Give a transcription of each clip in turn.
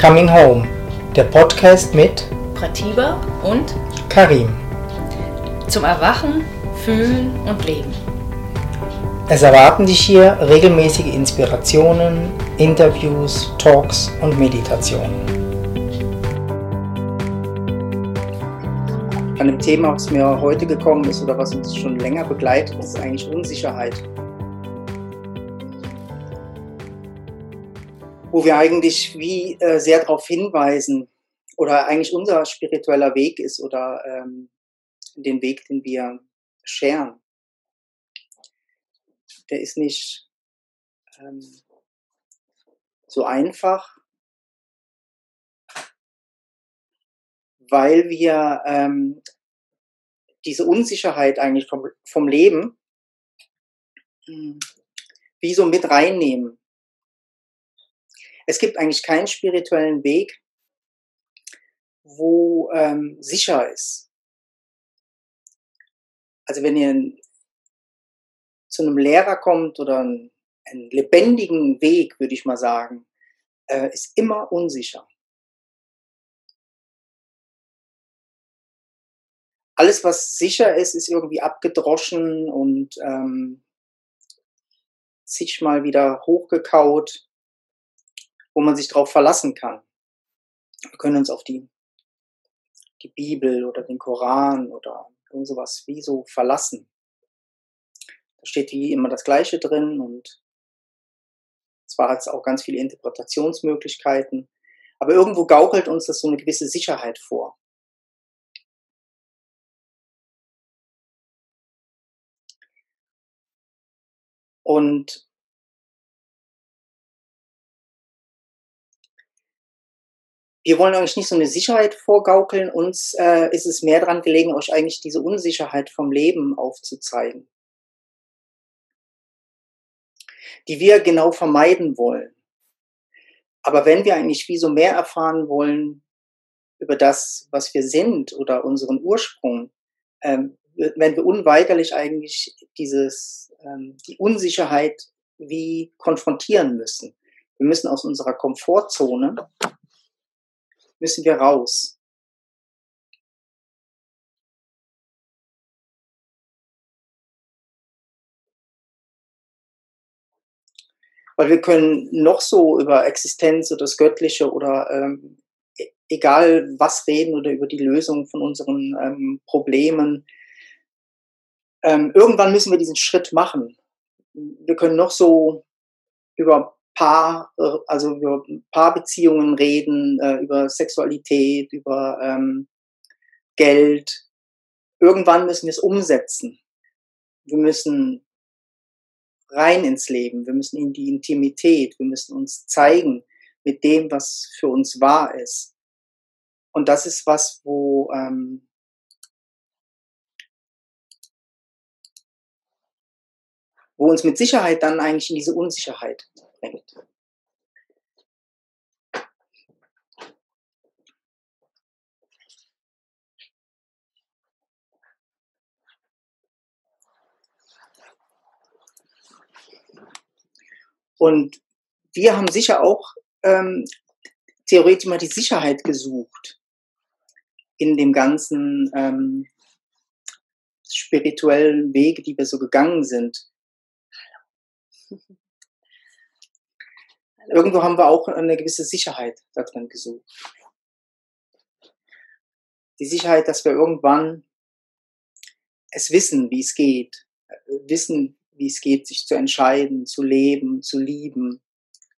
Coming Home, der Podcast mit Pratiba und Karim. zum Erwachen, Fühlen und Leben. Es erwarten dich hier regelmäßige Inspirationen, Interviews, Talks und Meditationen. An dem Thema, was mir heute gekommen ist oder was uns schon länger begleitet, ist eigentlich Unsicherheit. Wo wir eigentlich wie äh, sehr darauf hinweisen oder eigentlich unser spiritueller Weg ist oder ähm, den Weg, den wir scheren. Der ist nicht ähm, so einfach, weil wir ähm, diese Unsicherheit eigentlich vom, vom Leben hm, wie so mit reinnehmen. Es gibt eigentlich keinen spirituellen Weg, wo ähm, sicher ist. Also wenn ihr zu einem Lehrer kommt oder einen, einen lebendigen Weg, würde ich mal sagen, äh, ist immer unsicher. Alles, was sicher ist, ist irgendwie abgedroschen und ähm, zigmal wieder hochgekaut, wo man sich darauf verlassen kann. Wir können uns auf die, die Bibel oder den Koran oder irgend sowas wie so verlassen. Da steht wie immer das Gleiche drin und zwar hat es auch ganz viele Interpretationsmöglichkeiten, aber irgendwo gaukelt uns das so eine gewisse Sicherheit vor. Und wir wollen euch nicht so eine Sicherheit vorgaukeln, uns äh, ist es mehr daran gelegen, euch eigentlich diese Unsicherheit vom Leben aufzuzeigen, die wir genau vermeiden wollen. Aber wenn wir eigentlich wie so mehr erfahren wollen über das, was wir sind oder unseren Ursprung, ähm, wenn wir unweigerlich eigentlich dieses, ähm, die Unsicherheit wie konfrontieren müssen. Wir müssen aus unserer Komfortzone müssen wir raus. Weil wir können noch so über Existenz oder das Göttliche oder ähm, e-, egal was reden oder über die Lösung von unseren ähm, Problemen. Ähm, irgendwann müssen wir diesen Schritt machen. Wir können noch so über Paar, äh, also über Paarbeziehungen reden, äh, über Sexualität, über ähm, Geld. Irgendwann müssen wir es umsetzen. Wir müssen rein ins Leben, wir müssen in die Intimität, wir müssen uns zeigen mit dem, was für uns wahr ist. Und das ist was, wo ähm, wo uns mit Sicherheit dann eigentlich in diese Unsicherheit bringt. Und wir haben sicher auch ähm, theoretisch mal die Sicherheit gesucht in dem ganzen ähm, spirituellen Wege, die wir so gegangen sind. Irgendwo haben wir auch eine gewisse Sicherheit da drin gesucht. Die Sicherheit, dass wir irgendwann es wissen, wie es geht, wissen, wie es geht, sich zu entscheiden, zu leben, zu lieben,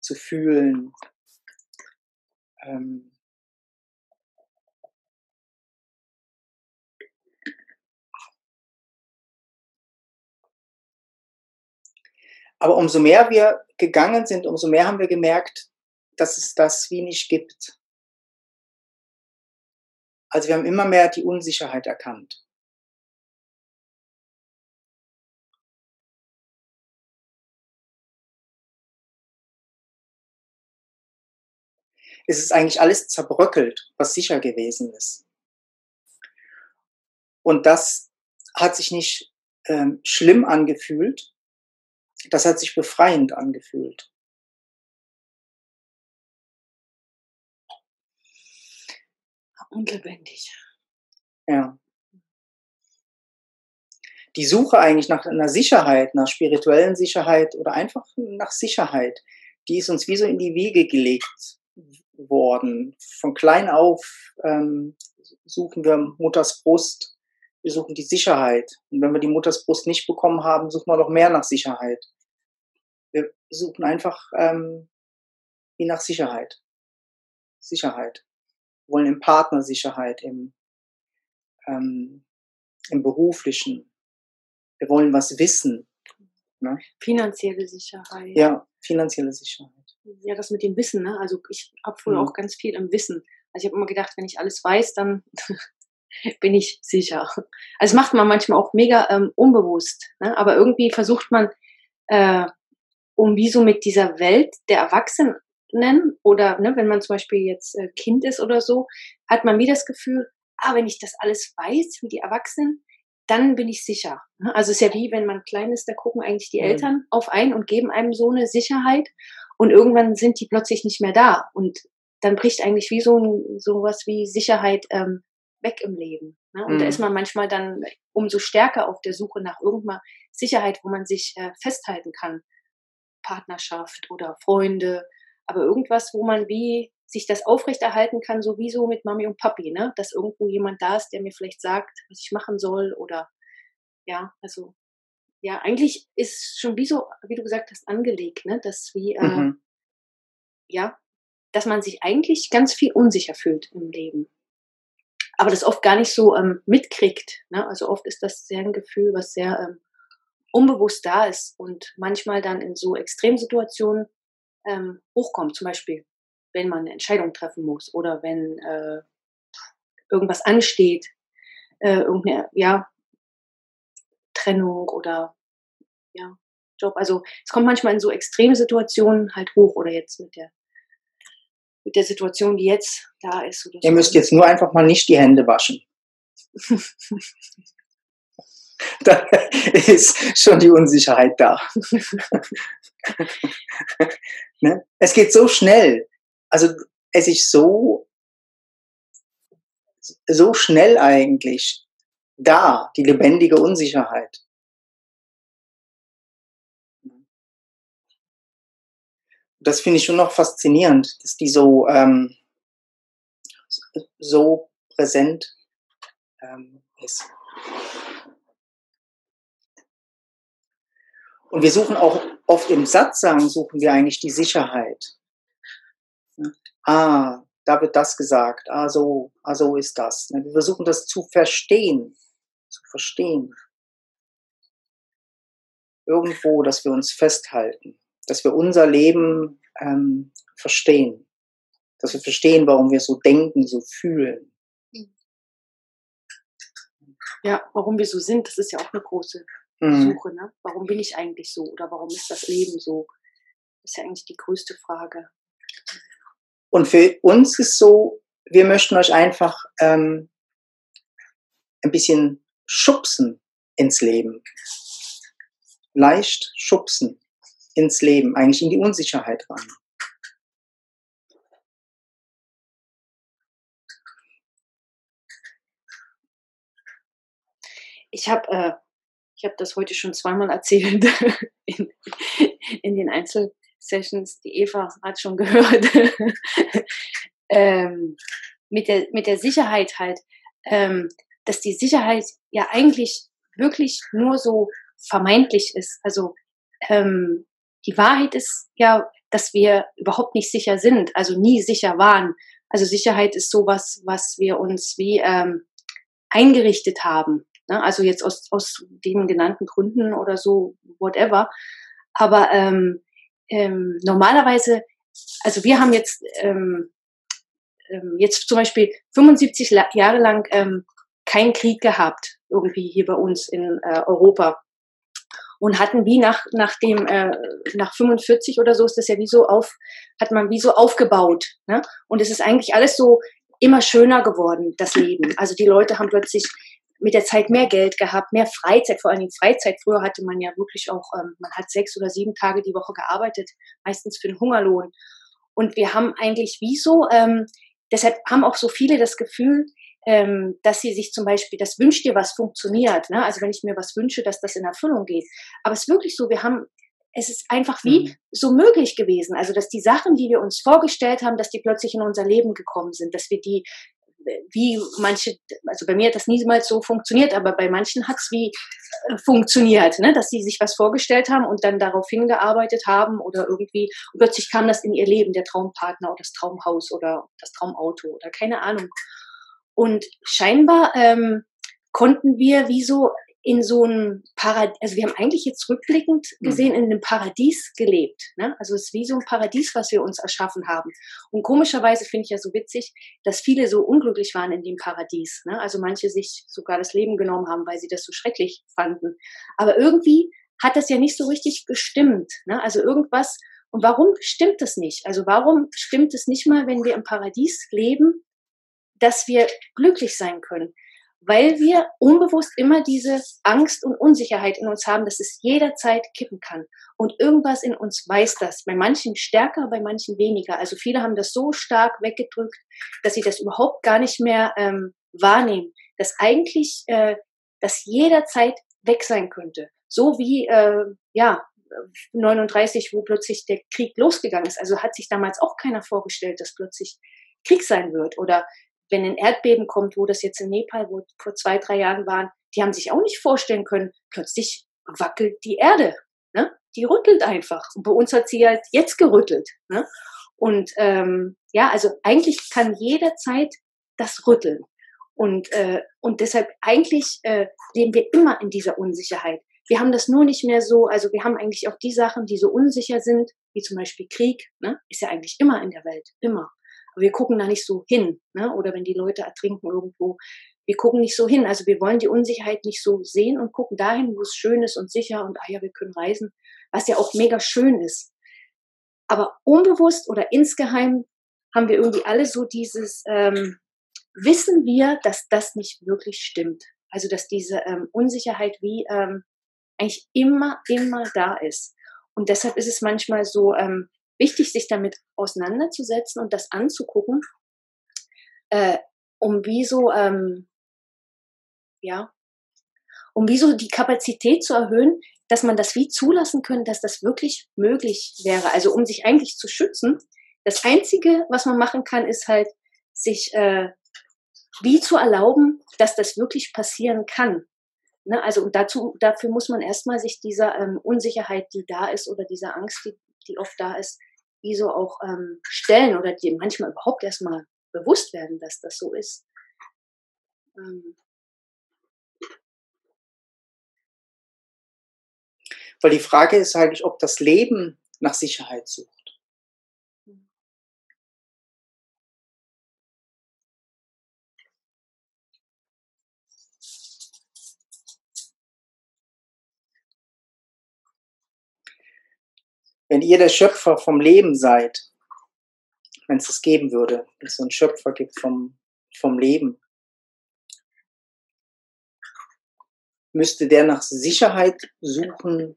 zu fühlen. Ähm Aber umso mehr wir gegangen sind, umso mehr haben wir gemerkt, dass es das wie nicht gibt. Also wir haben immer mehr die Unsicherheit erkannt. Es ist eigentlich alles zerbröckelt, was sicher gewesen ist. Und das hat sich nicht ähm, schlimm angefühlt, das hat sich befreiend angefühlt. Und lebendig. Ja. Die Suche eigentlich nach einer Sicherheit, nach spirituellen Sicherheit oder einfach nach Sicherheit, die ist uns wie so in die Wiege gelegt worden. Von klein auf ähm, suchen wir Mutters Brust, wir suchen die Sicherheit. Und wenn wir die Mutters Brust nicht bekommen haben, suchen wir noch mehr nach Sicherheit. Wir suchen einfach ähm, wie nach Sicherheit. Sicherheit. Wir wollen im Partner Sicherheit, im, ähm, im beruflichen. Wir wollen was wissen. Ne? Finanzielle Sicherheit. Ja, finanzielle Sicherheit. Ja, das mit dem Wissen. Ne? Also ich habe früher mhm. auch ganz viel im Wissen. Also ich habe immer gedacht, wenn ich alles weiß, dann bin ich sicher. Also das macht man manchmal auch mega ähm, unbewusst. Ne? Aber irgendwie versucht man, äh, um wie so mit dieser Welt der Erwachsenen oder ne, wenn man zum Beispiel jetzt äh, Kind ist oder so, hat man wie das Gefühl, ah, wenn ich das alles weiß, wie die Erwachsenen, dann bin ich sicher. Ne? Also es ist ja wie, wenn man klein ist, da gucken eigentlich die mhm. Eltern auf einen und geben einem so eine Sicherheit und irgendwann sind die plötzlich nicht mehr da und dann bricht eigentlich wie so ein, sowas wie Sicherheit ähm, weg im Leben. Ne? Und mhm. da ist man manchmal dann umso stärker auf der Suche nach irgendeiner Sicherheit, wo man sich äh, festhalten kann. Partnerschaft oder Freunde, aber irgendwas, wo man wie sich das aufrechterhalten kann, sowieso mit Mami und Papi, ne? Dass irgendwo jemand da ist, der mir vielleicht sagt, was ich machen soll oder ja, also ja, eigentlich ist schon wie so, wie du gesagt hast, angelegt, ne? Dass wie äh, mhm. ja, dass man sich eigentlich ganz viel unsicher fühlt im Leben. Aber das oft gar nicht so ähm, mitkriegt. Ne? Also oft ist das sehr ein Gefühl, was sehr ähm, unbewusst da ist und manchmal dann in so Extremsituationen ähm, hochkommt. Zum Beispiel, wenn man eine Entscheidung treffen muss oder wenn äh, irgendwas ansteht, äh, irgendeine ja, Trennung oder ja, Job. Also es kommt manchmal in so extreme Situationen halt hoch oder jetzt mit der mit der Situation, die jetzt da ist. Ihr müsst jetzt nur einfach mal nicht die Hände waschen. da ist schon die Unsicherheit da. ne? Es geht so schnell. Also es ist so, so schnell eigentlich da, die lebendige Unsicherheit. Das finde ich schon noch faszinierend, dass die so, ähm, so präsent ähm, ist. Und wir suchen auch oft im Satzsagen, suchen wir eigentlich die Sicherheit. Ah, da wird das gesagt. Ah, so, ah, so ist das. Wir versuchen das zu verstehen. Zu verstehen. Irgendwo, dass wir uns festhalten. Dass wir unser Leben ähm, verstehen. Dass wir verstehen, warum wir so denken, so fühlen. Ja, warum wir so sind, das ist ja auch eine große mhm. Suche. Ne? Warum bin ich eigentlich so oder warum ist das Leben so? Das ist ja eigentlich die größte Frage. Und für uns ist so, wir möchten euch einfach ähm, ein bisschen schubsen ins Leben. Leicht schubsen ins Leben, eigentlich in die Unsicherheit rein. Ich habe äh, habe das heute schon zweimal erzählt in, in den Einzelsessions. Die Eva hat schon gehört. ähm, mit, der, mit der Sicherheit halt, ähm, dass die Sicherheit ja eigentlich wirklich nur so vermeintlich ist. Also ähm, die Wahrheit ist ja, dass wir überhaupt nicht sicher sind, also nie sicher waren. Also Sicherheit ist sowas, was wir uns wie ähm, eingerichtet haben. Ne? Also jetzt aus, aus den genannten Gründen oder so, whatever. Aber ähm, ähm, normalerweise, also wir haben jetzt, ähm, ähm, jetzt zum Beispiel 75 Jahre lang ähm, keinen Krieg gehabt, irgendwie hier bei uns in äh, Europa. Und hatten wie nach, nach dem, äh, nach 45 oder so ist das ja wie so auf, hat man wie so aufgebaut. Ne? Und es ist eigentlich alles so immer schöner geworden, das Leben. Also die Leute haben plötzlich mit der Zeit mehr Geld gehabt, mehr Freizeit, vor allem Freizeit. Früher hatte man ja wirklich auch, ähm, man hat sechs oder sieben Tage die Woche gearbeitet, meistens für den Hungerlohn. Und wir haben eigentlich wie so ähm, deshalb haben auch so viele das Gefühl, ähm, dass sie sich zum Beispiel, das wünscht dir was funktioniert. Ne? Also wenn ich mir was wünsche, dass das in Erfüllung geht. Aber es ist wirklich so, wir haben, es ist einfach wie mhm. so möglich gewesen. Also dass die Sachen, die wir uns vorgestellt haben, dass die plötzlich in unser Leben gekommen sind, dass wir die wie manche, also bei mir hat das niemals so funktioniert, aber bei manchen hat es wie äh, funktioniert, ne? dass sie sich was vorgestellt haben und dann darauf hingearbeitet haben oder irgendwie plötzlich kam das in ihr Leben, der Traumpartner oder das Traumhaus oder das Traumauto oder keine Ahnung. Und scheinbar ähm, konnten wir wie so in so einem Paradies, also wir haben eigentlich jetzt rückblickend mhm. gesehen in einem Paradies gelebt. Ne? Also es ist wie so ein Paradies, was wir uns erschaffen haben. Und komischerweise finde ich ja so witzig, dass viele so unglücklich waren in dem Paradies. Ne? Also manche sich sogar das Leben genommen haben, weil sie das so schrecklich fanden. Aber irgendwie hat das ja nicht so richtig gestimmt. Ne? Also irgendwas, und warum stimmt das nicht? Also warum stimmt es nicht mal, wenn wir im Paradies leben, dass wir glücklich sein können? weil wir unbewusst immer diese Angst und Unsicherheit in uns haben, dass es jederzeit kippen kann. Und irgendwas in uns weiß das. Bei manchen stärker, bei manchen weniger. Also viele haben das so stark weggedrückt, dass sie das überhaupt gar nicht mehr ähm, wahrnehmen. Dass eigentlich äh, das jederzeit weg sein könnte. So wie, äh, ja, 39, wo plötzlich der Krieg losgegangen ist. Also hat sich damals auch keiner vorgestellt, dass plötzlich Krieg sein wird. Oder wenn ein Erdbeben kommt, wo das jetzt in Nepal, wo vor zwei, drei Jahren waren, die haben sich auch nicht vorstellen können, plötzlich wackelt die Erde. Ne? Die rüttelt einfach. Und bei uns hat sie halt jetzt gerüttelt. Ne? Und ähm, ja, also eigentlich kann jederzeit das rütteln. Und, äh, und deshalb eigentlich äh, leben wir immer in dieser Unsicherheit. Wir haben das nur nicht mehr so, also wir haben eigentlich auch die Sachen, die so unsicher sind, wie zum Beispiel Krieg, ne? ist ja eigentlich immer in der Welt, immer. Aber wir gucken da nicht so hin. Ne? Oder wenn die Leute ertrinken irgendwo, wir gucken nicht so hin. Also wir wollen die Unsicherheit nicht so sehen und gucken dahin, wo es schön ist und sicher und ah ja, wir können reisen, was ja auch mega schön ist. Aber unbewusst oder insgeheim haben wir irgendwie alle so dieses, ähm, wissen wir, dass das nicht wirklich stimmt. Also dass diese ähm, Unsicherheit wie ähm, eigentlich immer, immer da ist. Und deshalb ist es manchmal so, ähm, wichtig, sich damit auseinanderzusetzen und das anzugucken, äh, um wie so, ähm, ja, um wie so die Kapazität zu erhöhen, dass man das wie zulassen können, dass das wirklich möglich wäre. Also um sich eigentlich zu schützen. Das Einzige, was man machen kann, ist halt, sich äh, wie zu erlauben, dass das wirklich passieren kann. Ne? Also und dazu, dafür muss man erstmal sich dieser ähm, Unsicherheit, die da ist, oder dieser Angst, die, die oft da ist, wie so auch ähm, stellen oder die manchmal überhaupt erstmal bewusst werden, dass das so ist. Ähm. Weil die Frage ist eigentlich, ob das Leben nach Sicherheit sucht. Wenn ihr der Schöpfer vom Leben seid, wenn es es geben würde, wenn es so einen Schöpfer gibt vom, vom Leben, müsste der nach Sicherheit suchen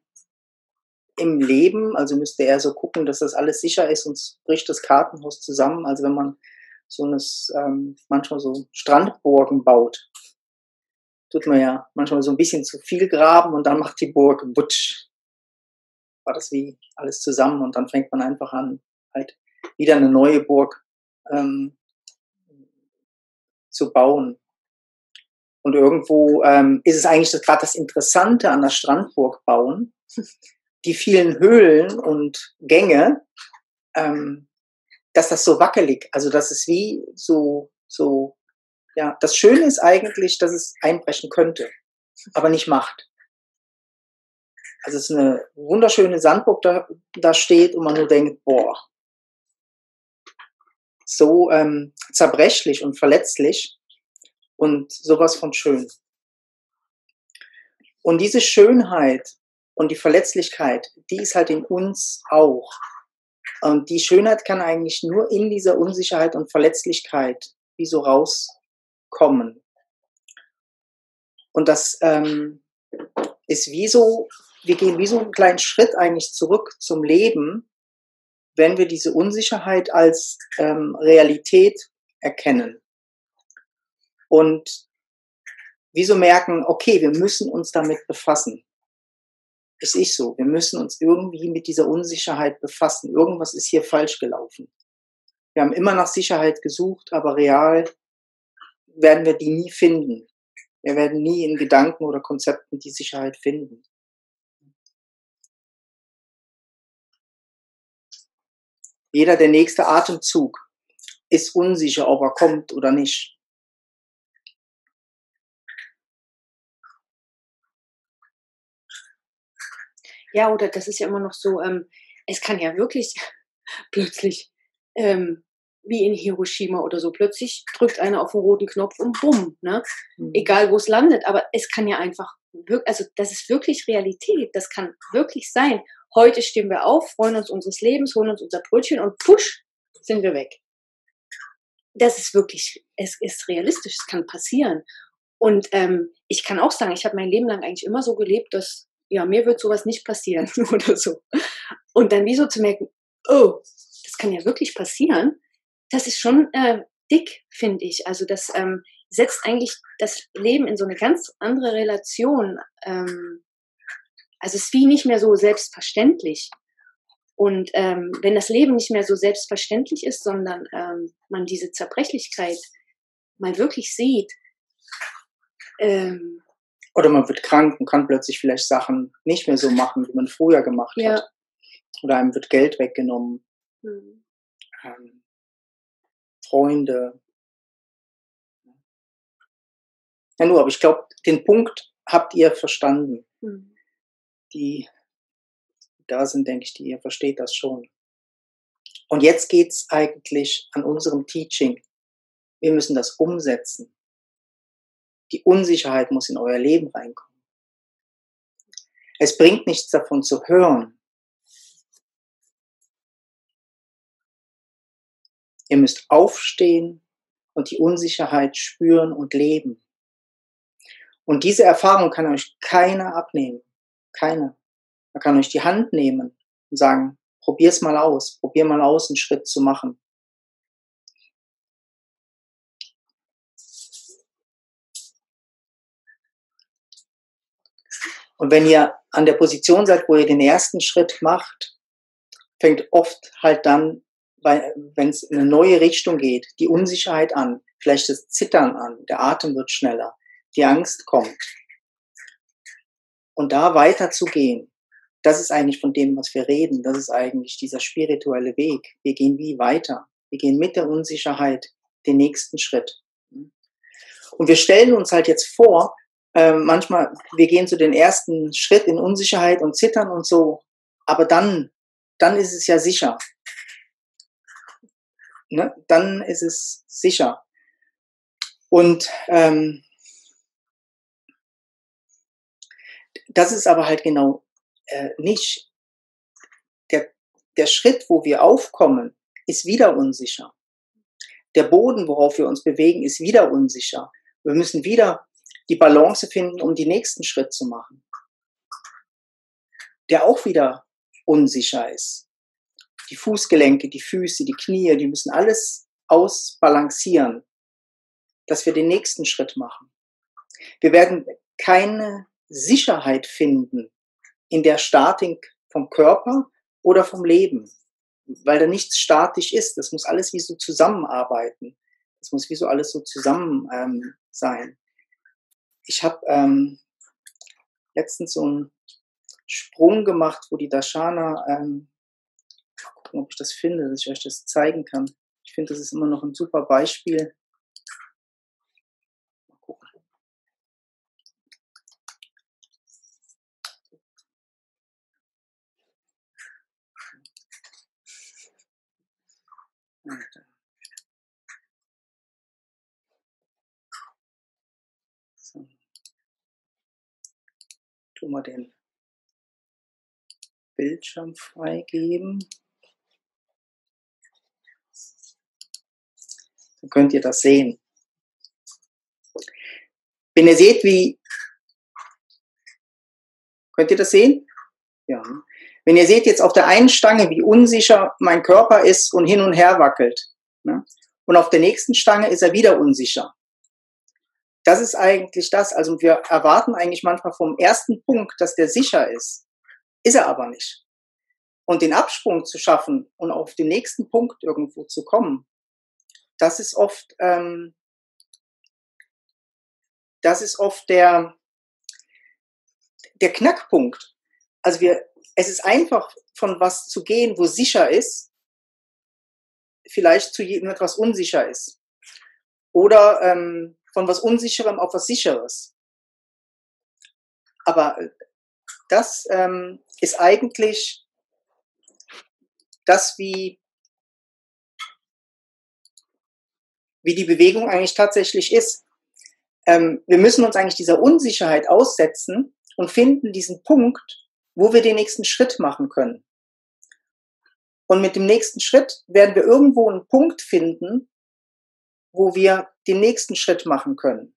im Leben, also müsste er so gucken, dass das alles sicher ist, sonst bricht das Kartenhaus zusammen. Also wenn man so eines, ähm, manchmal so Strandburgen baut, tut man ja manchmal so ein bisschen zu viel graben und dann macht die Burg butsch war das wie alles zusammen und dann fängt man einfach an, halt wieder eine neue Burg ähm, zu bauen. Und irgendwo ähm, ist es eigentlich gerade das Interessante an der Strandburg bauen, die vielen Höhlen und Gänge, ähm, dass das so wackelig, also dass es wie so, so, ja, das Schöne ist eigentlich, dass es einbrechen könnte, aber nicht macht. Also es ist eine wunderschöne Sandburg da, da steht und man nur denkt, boah, so ähm, zerbrechlich und verletzlich und sowas von schön. Und diese Schönheit und die Verletzlichkeit, die ist halt in uns auch. Und die Schönheit kann eigentlich nur in dieser Unsicherheit und Verletzlichkeit wie so rauskommen. Und das ähm, ist wie so wir gehen wie so einen kleinen Schritt eigentlich zurück zum Leben, wenn wir diese Unsicherheit als ähm, Realität erkennen. Und wieso merken, okay, wir müssen uns damit befassen. Ist so, wir müssen uns irgendwie mit dieser Unsicherheit befassen. Irgendwas ist hier falsch gelaufen. Wir haben immer nach Sicherheit gesucht, aber real werden wir die nie finden. Wir werden nie in Gedanken oder Konzepten die Sicherheit finden. Jeder der nächste Atemzug ist unsicher, ob er kommt oder nicht. Ja, oder das ist ja immer noch so, ähm, es kann ja wirklich plötzlich, ähm, wie in Hiroshima oder so, plötzlich drückt einer auf den roten Knopf und bumm, ne? Mhm. Egal wo es landet, aber es kann ja einfach, also das ist wirklich Realität, das kann wirklich sein. Heute stehen wir auf, freuen uns unseres Lebens, holen uns unser Brötchen und push, sind wir weg. Das ist wirklich, es ist realistisch, es kann passieren. Und ähm, ich kann auch sagen, ich habe mein Leben lang eigentlich immer so gelebt, dass ja, mir wird sowas nicht passieren oder so. Und dann wie so zu merken, oh, das kann ja wirklich passieren, das ist schon äh, dick, finde ich. Also das ähm, setzt eigentlich das Leben in so eine ganz andere Relation. Ähm, also es ist wie nicht mehr so selbstverständlich. Und ähm, wenn das Leben nicht mehr so selbstverständlich ist, sondern ähm, man diese Zerbrechlichkeit mal wirklich sieht, ähm, oder man wird krank und kann plötzlich vielleicht Sachen nicht mehr so machen, wie man früher gemacht ja. hat. Oder einem wird Geld weggenommen. Mhm. Ähm, Freunde. Ja, nur, aber ich glaube, den Punkt habt ihr verstanden. Mhm. Die da sind, denke ich, die ihr versteht das schon. Und jetzt geht's eigentlich an unserem Teaching. Wir müssen das umsetzen. Die Unsicherheit muss in euer Leben reinkommen. Es bringt nichts davon zu hören. Ihr müsst aufstehen und die Unsicherheit spüren und leben. Und diese Erfahrung kann euch keiner abnehmen. Keiner. Man kann euch die Hand nehmen und sagen, probier's mal aus, probier mal aus, einen Schritt zu machen. Und wenn ihr an der Position seid, wo ihr den ersten Schritt macht, fängt oft halt dann, wenn es in eine neue Richtung geht, die Unsicherheit an, vielleicht das Zittern an, der Atem wird schneller, die Angst kommt. Und da weiterzugehen, das ist eigentlich von dem, was wir reden, das ist eigentlich dieser spirituelle Weg. Wir gehen wie weiter. Wir gehen mit der Unsicherheit den nächsten Schritt. Und wir stellen uns halt jetzt vor, ähm, manchmal, wir gehen zu den ersten Schritt in Unsicherheit und zittern und so, aber dann, dann ist es ja sicher. Ne? Dann ist es sicher. Und ähm, das ist aber halt genau äh, nicht. Der, der Schritt, wo wir aufkommen, ist wieder unsicher. Der Boden, worauf wir uns bewegen, ist wieder unsicher. Wir müssen wieder die Balance finden, um den nächsten Schritt zu machen, der auch wieder unsicher ist. Die Fußgelenke, die Füße, die Knie, die müssen alles ausbalancieren, dass wir den nächsten Schritt machen. Wir werden keine Sicherheit finden in der Statik vom Körper oder vom Leben, weil da nichts statisch ist. Das muss alles wie so zusammenarbeiten. Das muss wie so alles so zusammen ähm, sein ich habe ähm, letztens so einen Sprung gemacht, wo die Dashana, ähm, gucken, ob ich das finde, dass ich euch das zeigen kann. Ich finde, das ist immer noch ein super Beispiel. Mal gucken. Tun wir den Bildschirm freigeben. Dann könnt ihr das sehen. Wenn ihr seht, wie, könnt ihr das sehen? Ja. Wenn ihr seht jetzt auf der einen Stange, wie unsicher mein Körper ist und hin und her wackelt. Ne? Und auf der nächsten Stange ist er wieder unsicher. Das ist eigentlich das. Also wir erwarten eigentlich manchmal vom ersten Punkt, dass der sicher ist. Ist er aber nicht. Und den Absprung zu schaffen und auf den nächsten Punkt irgendwo zu kommen, das ist oft, ähm, das ist oft der, der Knackpunkt. Also wir, es ist einfach von was zu gehen, wo sicher ist, vielleicht zu jedem etwas unsicher ist. Oder ähm, von was Unsicherem auf was Sicheres. Aber äh, das ähm, ist eigentlich das, wie, wie die Bewegung eigentlich tatsächlich ist. Ähm, wir müssen uns eigentlich dieser Unsicherheit aussetzen und finden diesen Punkt, wo wir den nächsten Schritt machen können. Und mit dem nächsten Schritt werden wir irgendwo einen Punkt finden, wo wir den nächsten Schritt machen können.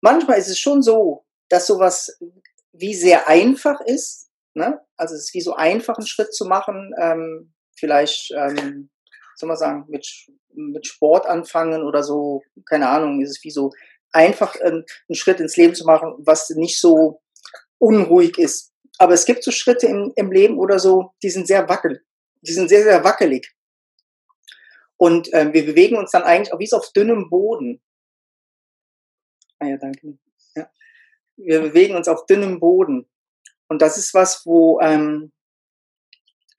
Manchmal ist es schon so, dass sowas wie sehr einfach ist. Ne? Also es ist wie so einfach, einen Schritt zu machen. Ähm, vielleicht, ähm, soll man sagen, mit, mit Sport anfangen oder so. Keine Ahnung, ist es wie so einfach, einen, einen Schritt ins Leben zu machen, was nicht so unruhig ist. Aber es gibt so Schritte im, im Leben oder so, die sind sehr wackelig. Die sind sehr, sehr wackelig. Und ähm, wir bewegen uns dann eigentlich auch wie auf dünnem Boden. Ah ja, danke. Ja. Wir bewegen uns auf dünnem Boden. Und das ist was, wo, ähm,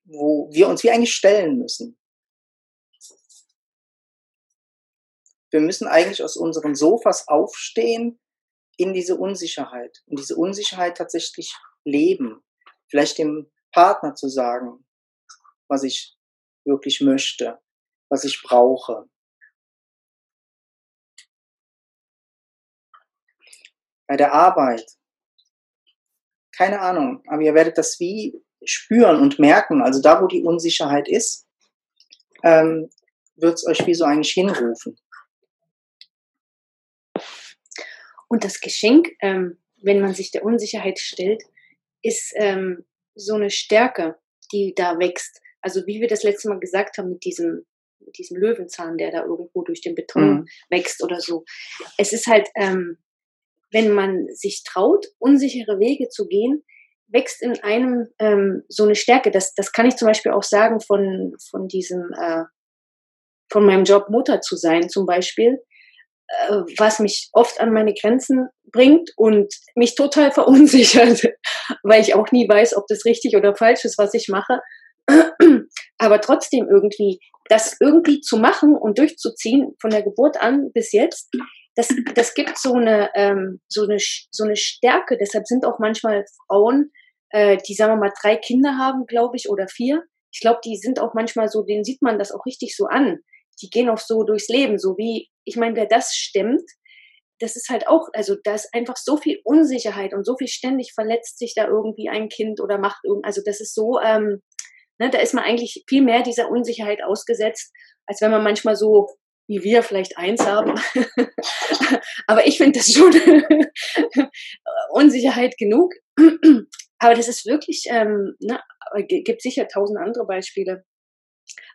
wo wir uns wie eigentlich stellen müssen. Wir müssen eigentlich aus unseren Sofas aufstehen in diese Unsicherheit und diese Unsicherheit tatsächlich leben. Vielleicht dem Partner zu sagen, was ich wirklich möchte was ich brauche. Bei der Arbeit. Keine Ahnung, aber ihr werdet das wie spüren und merken. Also da, wo die Unsicherheit ist, ähm, wird es euch wie so eigentlich hinrufen. Und das Geschenk, ähm, wenn man sich der Unsicherheit stellt, ist ähm, so eine Stärke, die da wächst. Also wie wir das letzte Mal gesagt haben mit diesem mit diesem Löwenzahn, der da irgendwo durch den Beton mhm. wächst oder so. Es ist halt, ähm, wenn man sich traut, unsichere Wege zu gehen, wächst in einem ähm, so eine Stärke. Das, das kann ich zum Beispiel auch sagen von, von diesem, äh, von meinem Job Mutter zu sein zum Beispiel, äh, was mich oft an meine Grenzen bringt und mich total verunsichert, weil ich auch nie weiß, ob das richtig oder falsch ist, was ich mache. Aber trotzdem irgendwie das irgendwie zu machen und durchzuziehen von der Geburt an bis jetzt, das, das gibt so eine, ähm, so, eine, so eine Stärke. Deshalb sind auch manchmal Frauen, äh, die, sagen wir mal, drei Kinder haben, glaube ich, oder vier. Ich glaube, die sind auch manchmal so, denen sieht man das auch richtig so an. Die gehen auch so durchs Leben, so wie, ich meine, wer das stemmt, das ist halt auch, also da ist einfach so viel Unsicherheit und so viel ständig verletzt sich da irgendwie ein Kind oder macht irgend, also das ist so, ähm, Ne, da ist man eigentlich viel mehr dieser Unsicherheit ausgesetzt, als wenn man manchmal so wie wir vielleicht eins haben. Aber ich finde das schon Unsicherheit genug. Aber das ist wirklich, ähm, ne, gibt sicher tausend andere Beispiele.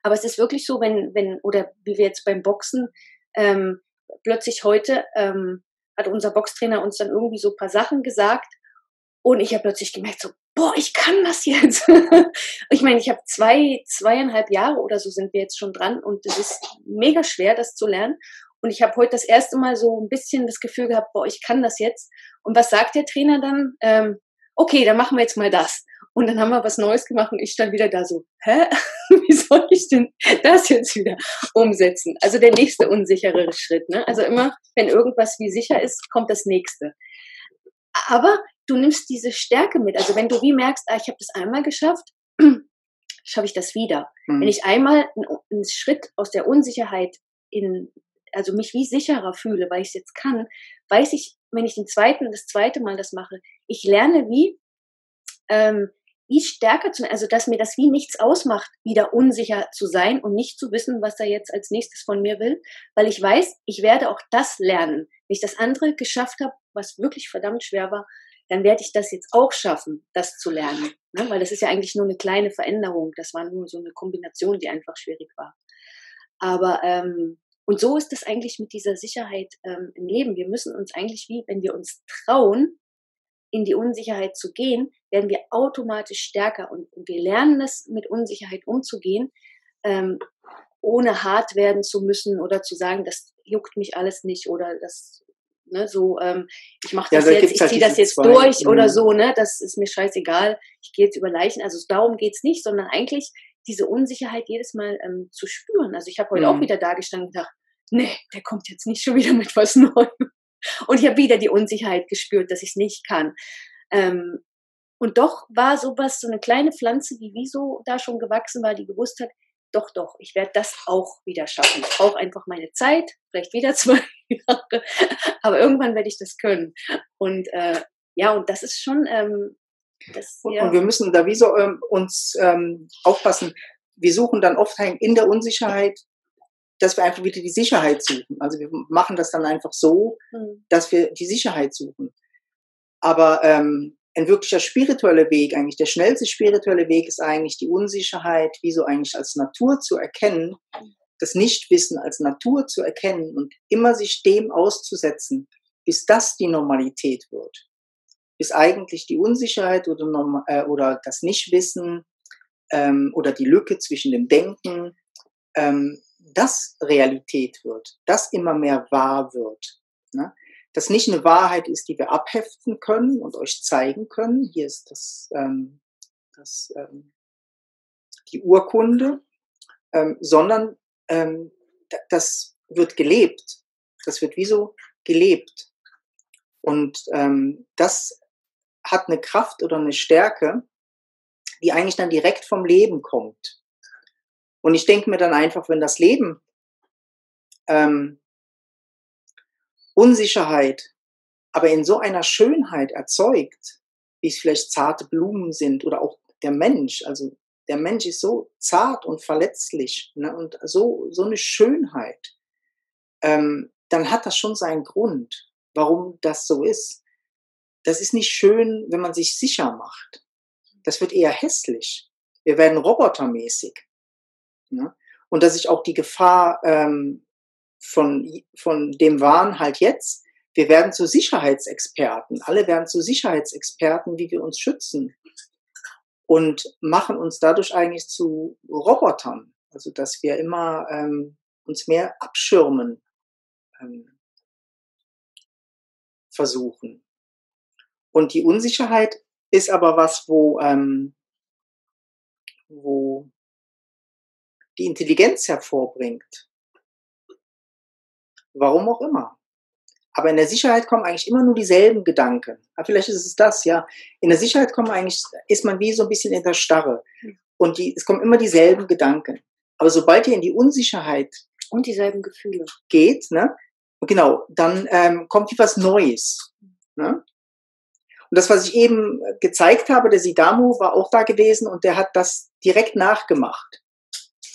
Aber es ist wirklich so, wenn, wenn, oder wie wir jetzt beim Boxen, ähm, plötzlich heute ähm, hat unser Boxtrainer uns dann irgendwie so ein paar Sachen gesagt und ich habe plötzlich gemerkt, so, boah, ich kann das jetzt. ich meine, ich habe zwei, zweieinhalb Jahre oder so sind wir jetzt schon dran und es ist mega schwer, das zu lernen. Und ich habe heute das erste Mal so ein bisschen das Gefühl gehabt, boah, ich kann das jetzt. Und was sagt der Trainer dann? Ähm, okay, dann machen wir jetzt mal das. Und dann haben wir was Neues gemacht und ich stand wieder da so, hä? Wie soll ich denn das jetzt wieder umsetzen? Also der nächste unsichere Schritt. Ne? Also immer, wenn irgendwas wie sicher ist, kommt das nächste. Aber du nimmst diese Stärke mit. Also wenn du wie merkst, ah, ich habe das einmal geschafft, schaffe ich das wieder. Mhm. Wenn ich einmal einen Schritt aus der Unsicherheit in, also mich wie sicherer fühle, weil ich es jetzt kann, weiß ich, wenn ich den zweiten, das zweite Mal das mache, ich lerne wie, ähm, wie stärker zu, also dass mir das wie nichts ausmacht, wieder unsicher zu sein und nicht zu wissen, was er jetzt als nächstes von mir will, weil ich weiß, ich werde auch das lernen. Wenn ich das andere geschafft habe, was wirklich verdammt schwer war, dann werde ich das jetzt auch schaffen, das zu lernen. Ne? Weil das ist ja eigentlich nur eine kleine Veränderung. Das war nur so eine Kombination, die einfach schwierig war. Aber ähm, und so ist es eigentlich mit dieser Sicherheit ähm, im Leben. Wir müssen uns eigentlich wie, wenn wir uns trauen, in die Unsicherheit zu gehen, werden wir automatisch stärker und, und wir lernen es, mit Unsicherheit umzugehen, ähm, ohne hart werden zu müssen oder zu sagen, das juckt mich alles nicht oder das ne, so, ähm, ich mache das ja, jetzt, ich halt ziehe das jetzt zwei. durch mhm. oder so, ne, das ist mir scheißegal, ich gehe jetzt über Leichen. Also darum geht's nicht, sondern eigentlich diese Unsicherheit jedes Mal ähm, zu spüren. Also ich habe heute mhm. auch wieder da gestanden und gedacht, nee, der kommt jetzt nicht schon wieder mit was Neuem. Und ich habe wieder die Unsicherheit gespürt, dass ich es nicht kann. Ähm, und doch war sowas, so eine kleine Pflanze, die wie so da schon gewachsen war, die gewusst hat, doch, doch, ich werde das auch wieder schaffen. Ich brauche einfach meine Zeit, vielleicht wieder zwei Jahre, aber irgendwann werde ich das können. Und äh, ja, und das ist schon. Ähm, das, ja. Und wir müssen da wie so ähm, uns ähm, aufpassen. Wir suchen dann oft in der Unsicherheit, dass wir einfach wieder die Sicherheit suchen. Also wir machen das dann einfach so, mhm. dass wir die Sicherheit suchen. Aber ähm, ein wirklicher spiritueller Weg, eigentlich der schnellste spirituelle Weg ist eigentlich die Unsicherheit, wie so eigentlich als Natur zu erkennen, das Nichtwissen als Natur zu erkennen und immer sich dem auszusetzen, bis das die Normalität wird. Bis eigentlich die Unsicherheit oder, äh, oder das Nichtwissen ähm, oder die Lücke zwischen dem Denken, ähm, das Realität wird, das immer mehr wahr wird. Ne? Das nicht eine Wahrheit ist, die wir abheften können und euch zeigen können. Hier ist das, ähm, das ähm, die Urkunde, ähm, sondern ähm, das wird gelebt. Das wird wie so gelebt. Und ähm, das hat eine Kraft oder eine Stärke, die eigentlich dann direkt vom Leben kommt. Und ich denke mir dann einfach, wenn das Leben ähm, Unsicherheit, aber in so einer Schönheit erzeugt, wie es vielleicht zarte Blumen sind oder auch der Mensch, also der Mensch ist so zart und verletzlich ne, und so, so eine Schönheit, ähm, dann hat das schon seinen Grund, warum das so ist. Das ist nicht schön, wenn man sich sicher macht. Das wird eher hässlich. Wir werden robotermäßig. Ne? Und dass ich auch die Gefahr ähm, von, von dem Wahn halt jetzt, wir werden zu Sicherheitsexperten. Alle werden zu Sicherheitsexperten, wie wir uns schützen. Und machen uns dadurch eigentlich zu Robotern. Also, dass wir immer ähm, uns mehr abschirmen ähm, versuchen. Und die Unsicherheit ist aber was, wo, ähm, wo die Intelligenz hervorbringt. Warum auch immer. Aber in der Sicherheit kommen eigentlich immer nur dieselben Gedanken. Aber vielleicht ist es das, ja. In der Sicherheit kommen eigentlich, ist man wie so ein bisschen in der Starre. Und die, es kommen immer dieselben Gedanken. Aber sobald ihr in die Unsicherheit und dieselben Gefühle geht, ne, genau, dann ähm, kommt was Neues. Ne? Und das, was ich eben gezeigt habe, der Sidamu war auch da gewesen und der hat das direkt nachgemacht.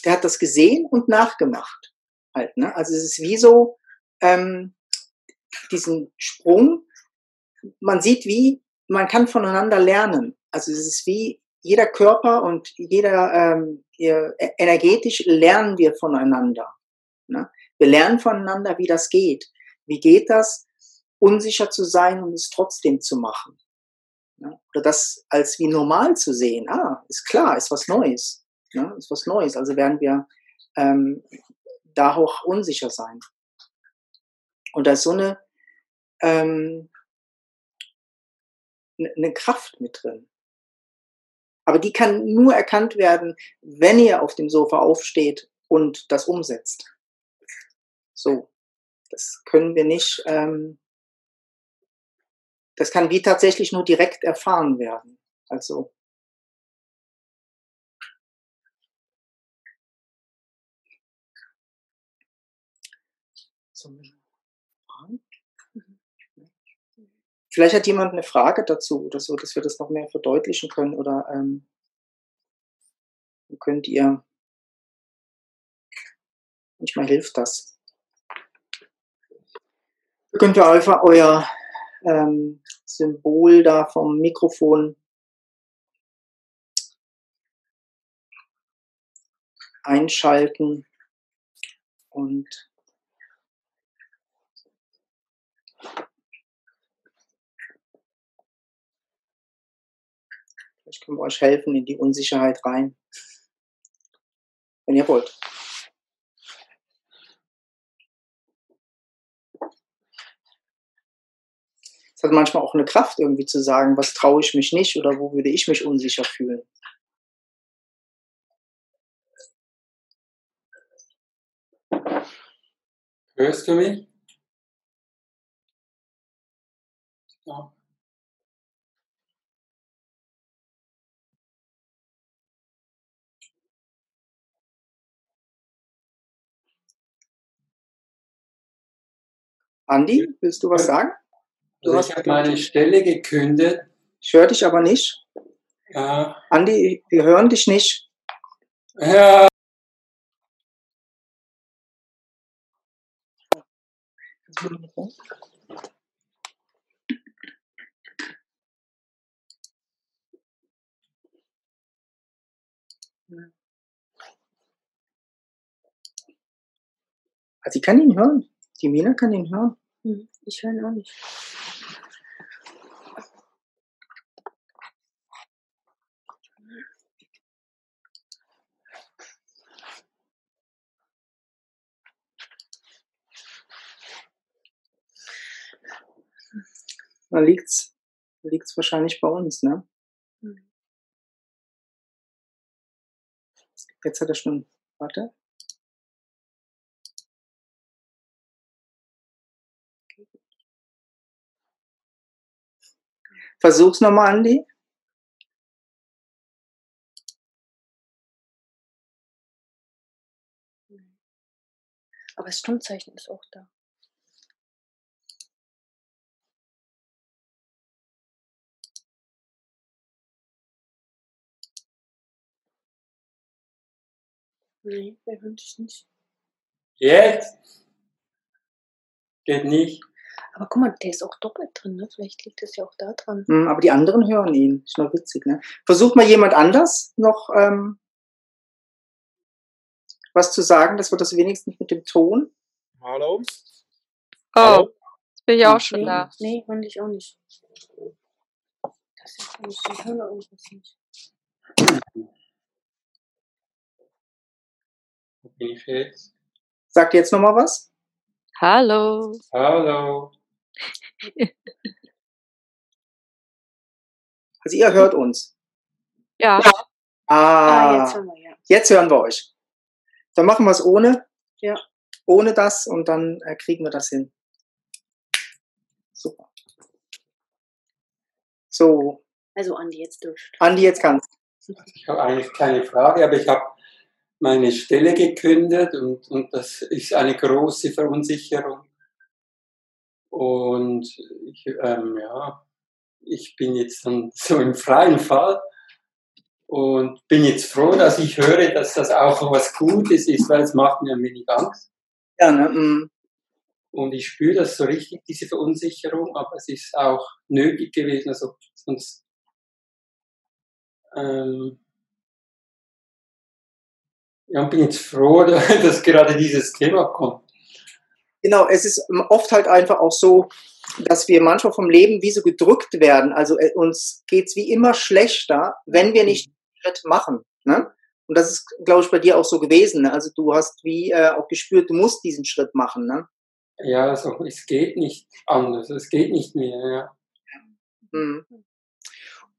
Der hat das gesehen und nachgemacht. Halt, ne? Also es ist wie so, ähm, diesen Sprung. Man sieht, wie man kann voneinander lernen. Also es ist wie jeder Körper und jeder ähm, e-, energetisch lernen wir voneinander. Ne? Wir lernen voneinander, wie das geht. Wie geht das, unsicher zu sein und es trotzdem zu machen? Ne? Oder das als wie normal zu sehen. Ah, ist klar, ist was Neues. Ne? Ist was Neues. Also werden wir ähm, da auch unsicher sein. Und da ist so eine, ähm, eine Kraft mit drin. Aber die kann nur erkannt werden, wenn ihr auf dem Sofa aufsteht und das umsetzt. So, das können wir nicht, ähm, das kann wie tatsächlich nur direkt erfahren werden. Also so Vielleicht hat jemand eine Frage dazu oder so, dass wir das noch mehr verdeutlichen können oder ähm, könnt ihr, manchmal hilft das. Könnt ihr einfach euer ähm, Symbol da vom Mikrofon einschalten Und können wir euch helfen in die Unsicherheit rein, wenn ihr wollt. Es hat manchmal auch eine Kraft, irgendwie zu sagen, was traue ich mich nicht oder wo würde ich mich unsicher fühlen. Hörst du mich? Ja. Andi, willst du was sagen? Du also ich habe meine Stelle gekündigt. Ich höre dich aber nicht. Ja. Andi, wir hören dich nicht. Ja. Also ich kann ihn hören. Die Mina kann ihn hören. Hm, ich höre ihn auch nicht. Da liegt's, liegt's wahrscheinlich bei uns, ne? Hm. Jetzt hat er schon, warte. Versuch's nochmal, Andi. Aber das Stummzeichen ist auch da. Nee, hören dich nicht. Jetzt? Geht nicht. Aber guck mal, der ist auch doppelt drin, ne? Vielleicht liegt es ja auch da dran. Hm, aber die anderen hören ihn. Ist noch witzig, ne? Versucht mal jemand anders noch ähm, was zu sagen, dass wir das wenigstens mit dem Ton. Hallo? Oh, Hallo? jetzt bin ich auch nee, schon da. Nee, hören dich auch nicht. Das ist ja nicht, ich höre irgendwas nicht. Bin ich jetzt? Sagt ihr jetzt noch mal was? Hallo. Hallo. Also ihr hört uns. Ja. Ah, Ah, jetzt hören wir, ja. jetzt hören wir euch. Dann machen wir es ohne. Ja. Ohne das und dann äh, kriegen wir das hin. Super. So, Also Andi, jetzt durch. Andi, jetzt kannst Ich habe eigentlich keine Frage, aber ich habe meine Stelle gekündigt und, und das ist eine große Verunsicherung. Und ich, ähm, ja, ich bin jetzt dann so im freien Fall und bin jetzt froh, dass ich höre, dass das auch was Gutes ist, weil es macht mir ein wenig Angst. Ja, ne? mm. Und ich spüre das so richtig, diese Verunsicherung, aber es ist auch nötig gewesen, also sonst ähm, ja, und bin jetzt froh, dass gerade dieses Thema kommt. Genau, es ist oft halt einfach auch so, dass wir manchmal vom Leben wie so gedrückt werden. Also äh, uns geht's wie immer schlechter, wenn wir nicht den Schritt machen. Ne? Und das ist, glaube ich, bei dir auch so gewesen. Ne? Also du hast wie äh, auch gespürt, du musst diesen Schritt machen. Ne? Ja, also es geht nicht anders, es geht nicht mehr. Ja. Mhm.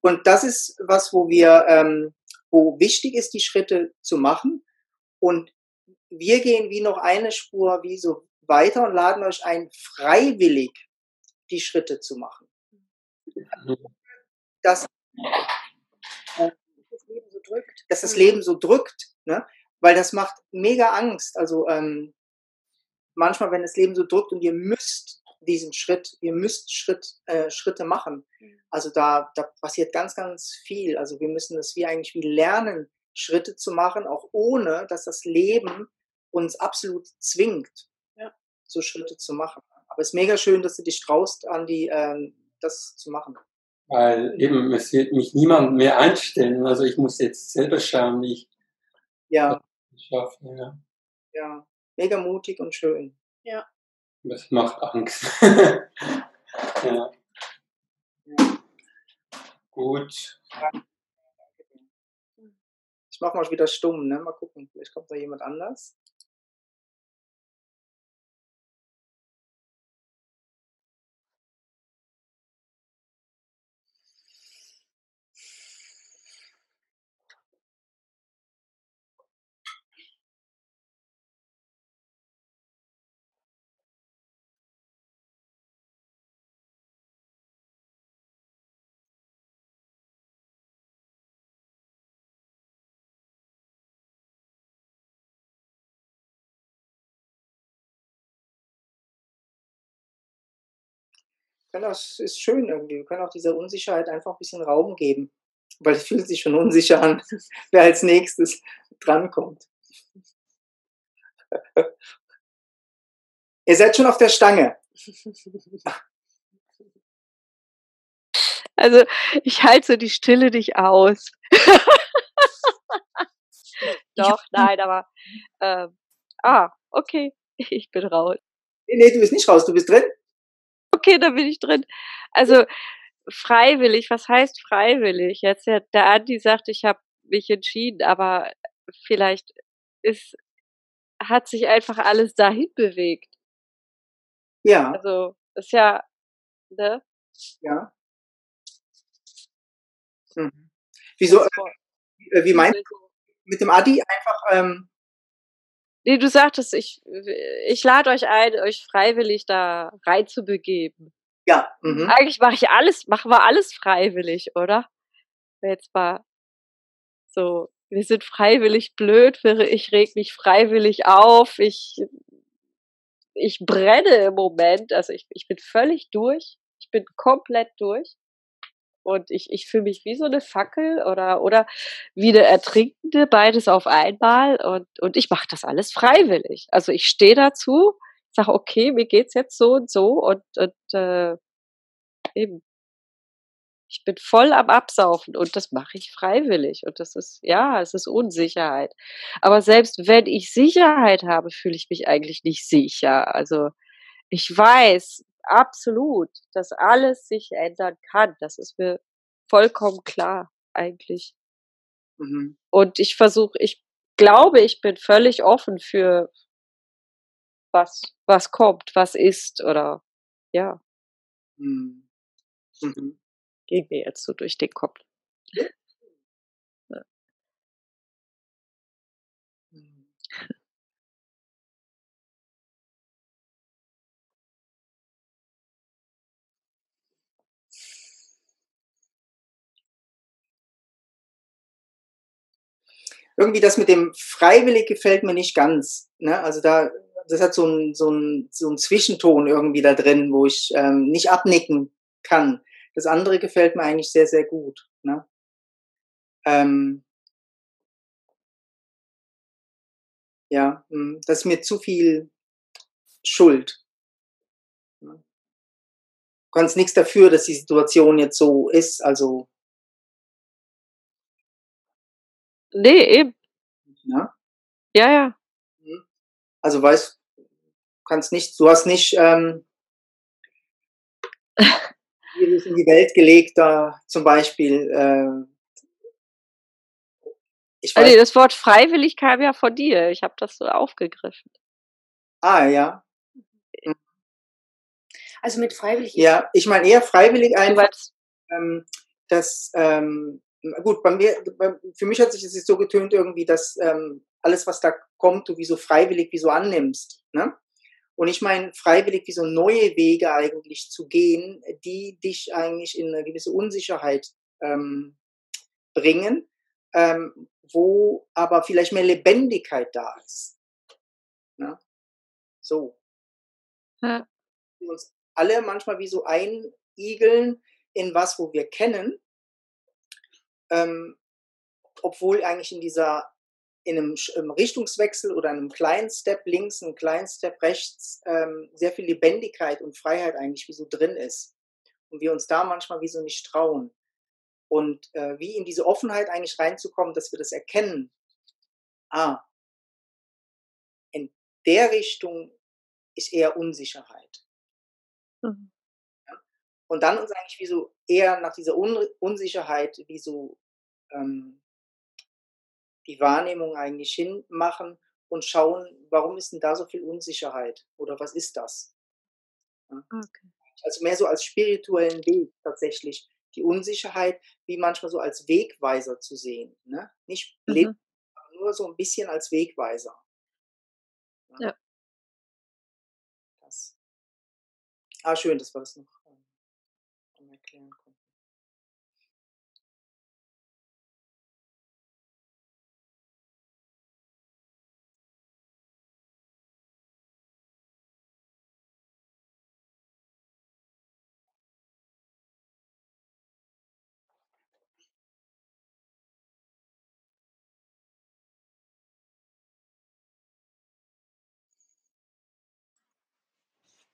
Und das ist was, wo wir, ähm, wo wichtig ist, die Schritte zu machen. Und wir gehen wie noch eine Spur wie so weiter und laden euch ein, freiwillig die Schritte zu machen. Dass, äh, Das Leben so drückt. dass das Leben so drückt, ne? weil das macht mega Angst. Also ähm, manchmal, wenn das Leben so drückt und ihr müsst diesen Schritt, ihr müsst Schritt, äh, Schritte machen. Also da, da passiert ganz, ganz viel. Also wir müssen das wie eigentlich wie lernen, Schritte zu machen, auch ohne, dass das Leben uns absolut zwingt, Ja. so Schritte zu machen. Aber es ist mega schön, dass du dich traust, Andi, ähm, das zu machen. Weil eben, es wird mich niemand mehr einstellen. Also ich muss jetzt selber schauen, wie ich Ja, das schaffe. Ja. ja. mega mutig und schön. Ja. Das macht Angst. ja. Gut. Ich mache mal wieder stumm, ne? Mal gucken, vielleicht kommt da jemand anders. Das ist schön irgendwie. Wir können auch dieser Unsicherheit einfach ein bisschen Raum geben. Weil es fühlt sich schon unsicher an, wer als nächstes drankommt. Ihr seid schon auf der Stange. Also, ich halte so die Stille nicht aus. Doch, nein, aber ähm, ah, okay, ich bin raus. Nee, du bist nicht raus, du bist drin okay, da bin ich drin. Also freiwillig, was heißt freiwillig? Jetzt ja, der Andi sagt, ich habe mich entschieden, aber vielleicht ist, hat sich einfach alles dahin bewegt. Ja. Also, ist ja, ne? Ja. Mhm. Wieso, äh, wie meinst du mit dem Adi einfach, ähm, Nee, du sagtest, ich, ich lade euch ein, euch freiwillig da reinzubegeben. Ja. Mhm. Eigentlich mache ich alles, machen wir alles freiwillig, oder? Jetzt mal so, wir sind freiwillig blöd, ich reg mich freiwillig auf, ich, ich brenne im Moment, also ich, ich bin völlig durch, ich bin komplett durch. Und ich, ich fühle mich wie so eine Fackel oder, oder wie eine Ertrinkende, beides auf einmal. Und, und ich mache das alles freiwillig. Also ich stehe dazu, sage, okay, mir geht's jetzt so und so und, und äh, eben. Ich bin voll am Absaufen und das mache ich freiwillig. Und das ist, ja, es ist Unsicherheit. Aber selbst wenn ich Sicherheit habe, fühle ich mich eigentlich nicht sicher. Also ich weiß, absolut, dass alles sich ändern kann. Das ist mir vollkommen klar eigentlich. Mhm. Und ich versuche, ich glaube, ich bin völlig offen für was, was kommt, was ist oder ja. Mhm. Mhm. Geht mir jetzt so durch den Kopf. Irgendwie das mit dem freiwillig gefällt mir nicht ganz. Ne? Also da, das hat so ein, so ein, so ein Zwischenton irgendwie da drin, wo ich ähm, nicht abnicken kann. Das andere gefällt mir eigentlich sehr, sehr gut. Ne? Ähm, ja, hm, das ist mir zu viel Schuld. Du kannst nichts dafür, dass die Situation jetzt so ist. Also Nee, eben. Ja? Ja, ja. Mhm. Also weißt, kannst nicht, du hast nicht ähm, in die Welt gelegt, da zum Beispiel. Äh, ich weiß, nee, das Wort freiwillig kam ja von dir. Ich habe das so aufgegriffen. Ah, ja. Mhm. Also mit freiwillig. Ja, ich meine eher freiwillig einfach, ähm, dass ähm, gut, bei mir, für mich hat sich das jetzt so getönt irgendwie, dass ähm, alles, was da kommt, du wie so freiwillig wie so annimmst. Ne? Und ich meine, freiwillig wie so neue Wege eigentlich zu gehen, die dich eigentlich in eine gewisse Unsicherheit ähm, bringen, ähm, wo aber vielleicht mehr Lebendigkeit da ist. Ne? So. Ja. Wir uns alle manchmal wie so einigeln in was, wo wir kennen ähm, obwohl eigentlich in dieser in einem, einem, Richtungswechsel oder einem kleinen Step links, einem kleinen Step rechts ähm, sehr viel Lebendigkeit und Freiheit eigentlich wie so drin ist. Und wir uns da manchmal wie so nicht trauen. Und äh, wie in diese Offenheit eigentlich reinzukommen, dass wir das erkennen. Ah, der Richtung ist eher Unsicherheit. Mhm. Ja? Und dann uns eigentlich wie so eher nach dieser Un Unsicherheit wie so ähm, die Wahrnehmung eigentlich hinmachen und schauen, warum ist denn da so viel Unsicherheit oder was ist das? Ja? Okay. Also mehr so als spirituellen Weg tatsächlich die Unsicherheit wie manchmal so als Wegweiser zu sehen. Ne? Nicht blind, Mhm. aber nur so ein bisschen als Wegweiser. Ja. Das. Ah, schön, dass wir das noch erklären konnten.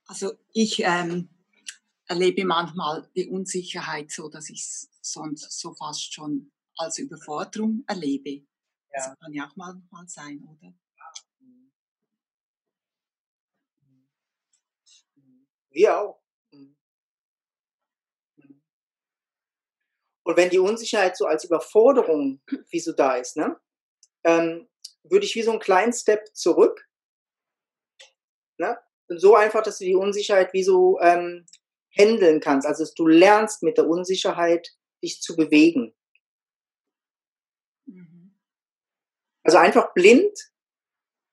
Also ich ähm, erlebe manchmal die Unsicherheit so, dass ich es sonst so fast schon als Überforderung erlebe. Das Ja. kann ja auch mal, mal sein, oder? Mhm. Mhm. Wir auch. Mhm. Mhm. Und wenn die Unsicherheit so als Überforderung wie so da ist, ne, ähm, würde ich wie so einen kleinen Step zurück, ne, so einfach, dass du die Unsicherheit wie so ähm, handeln kannst. Also du lernst mit der Unsicherheit dich zu bewegen. Mhm. Also einfach blind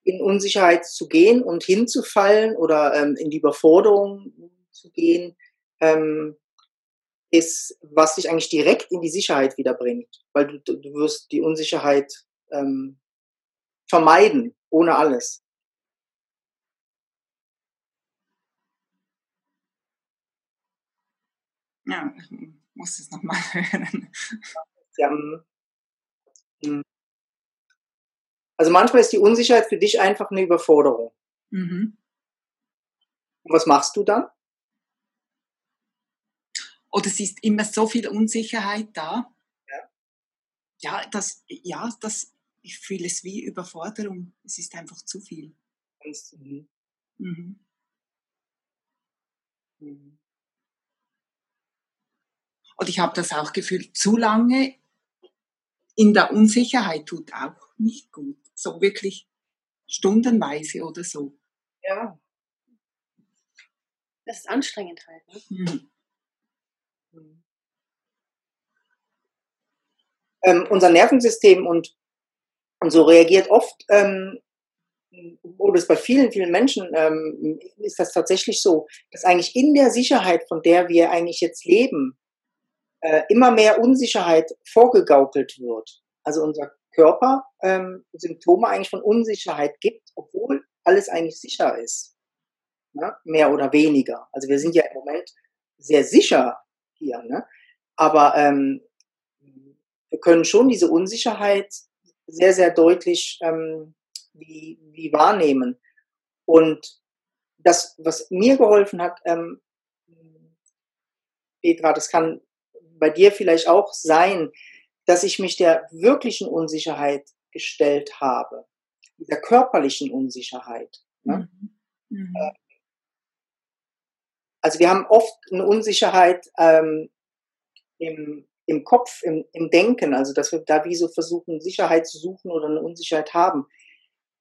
in Unsicherheit zu gehen und hinzufallen oder ähm, in die Überforderung zu gehen, ähm, ist, was dich eigentlich direkt in die Sicherheit wieder bringt. Weil du, du du wirst die Unsicherheit ähm, vermeiden, ohne alles. Ja, ich muss es nochmal hören. Ja, mm, mm. Also manchmal ist die Unsicherheit für dich einfach eine Überforderung. Mhm. Und was machst du dann? Oder es ist immer so viel Unsicherheit da. Ja. Ja, das, ja, das, ich fühle es wie Überforderung. Es ist einfach zu viel. Kannst- mhm, Mhm. Und ich habe das auch gefühlt, zu lange in der Unsicherheit tut auch nicht gut. So wirklich stundenweise oder so. Ja. Das ist anstrengend halt. Ne? Mhm. Mhm. Ähm, unser Nervensystem und, und so reagiert oft, ähm, oder es bei vielen, vielen Menschen ähm, ist das tatsächlich so, dass eigentlich in der Sicherheit, von der wir eigentlich jetzt leben, äh, immer mehr Unsicherheit vorgegaukelt wird. Also unser Körper ähm, Symptome eigentlich von Unsicherheit gibt, obwohl alles eigentlich sicher ist. Ne? Mehr oder weniger. Also wir sind ja im Moment sehr sicher hier, ne? aber ähm, wir können schon diese Unsicherheit sehr, sehr deutlich ähm, wie, wie wahrnehmen. Und das, was mir geholfen hat, ähm, Petra, das kann bei dir vielleicht auch sein, dass ich mich der wirklichen Unsicherheit gestellt habe, dieser körperlichen Unsicherheit. Ne? Mhm. Mhm. Also wir haben oft eine Unsicherheit ähm, im, im Kopf, im, im Denken, also dass wir da wie so versuchen, Sicherheit zu suchen oder eine Unsicherheit haben.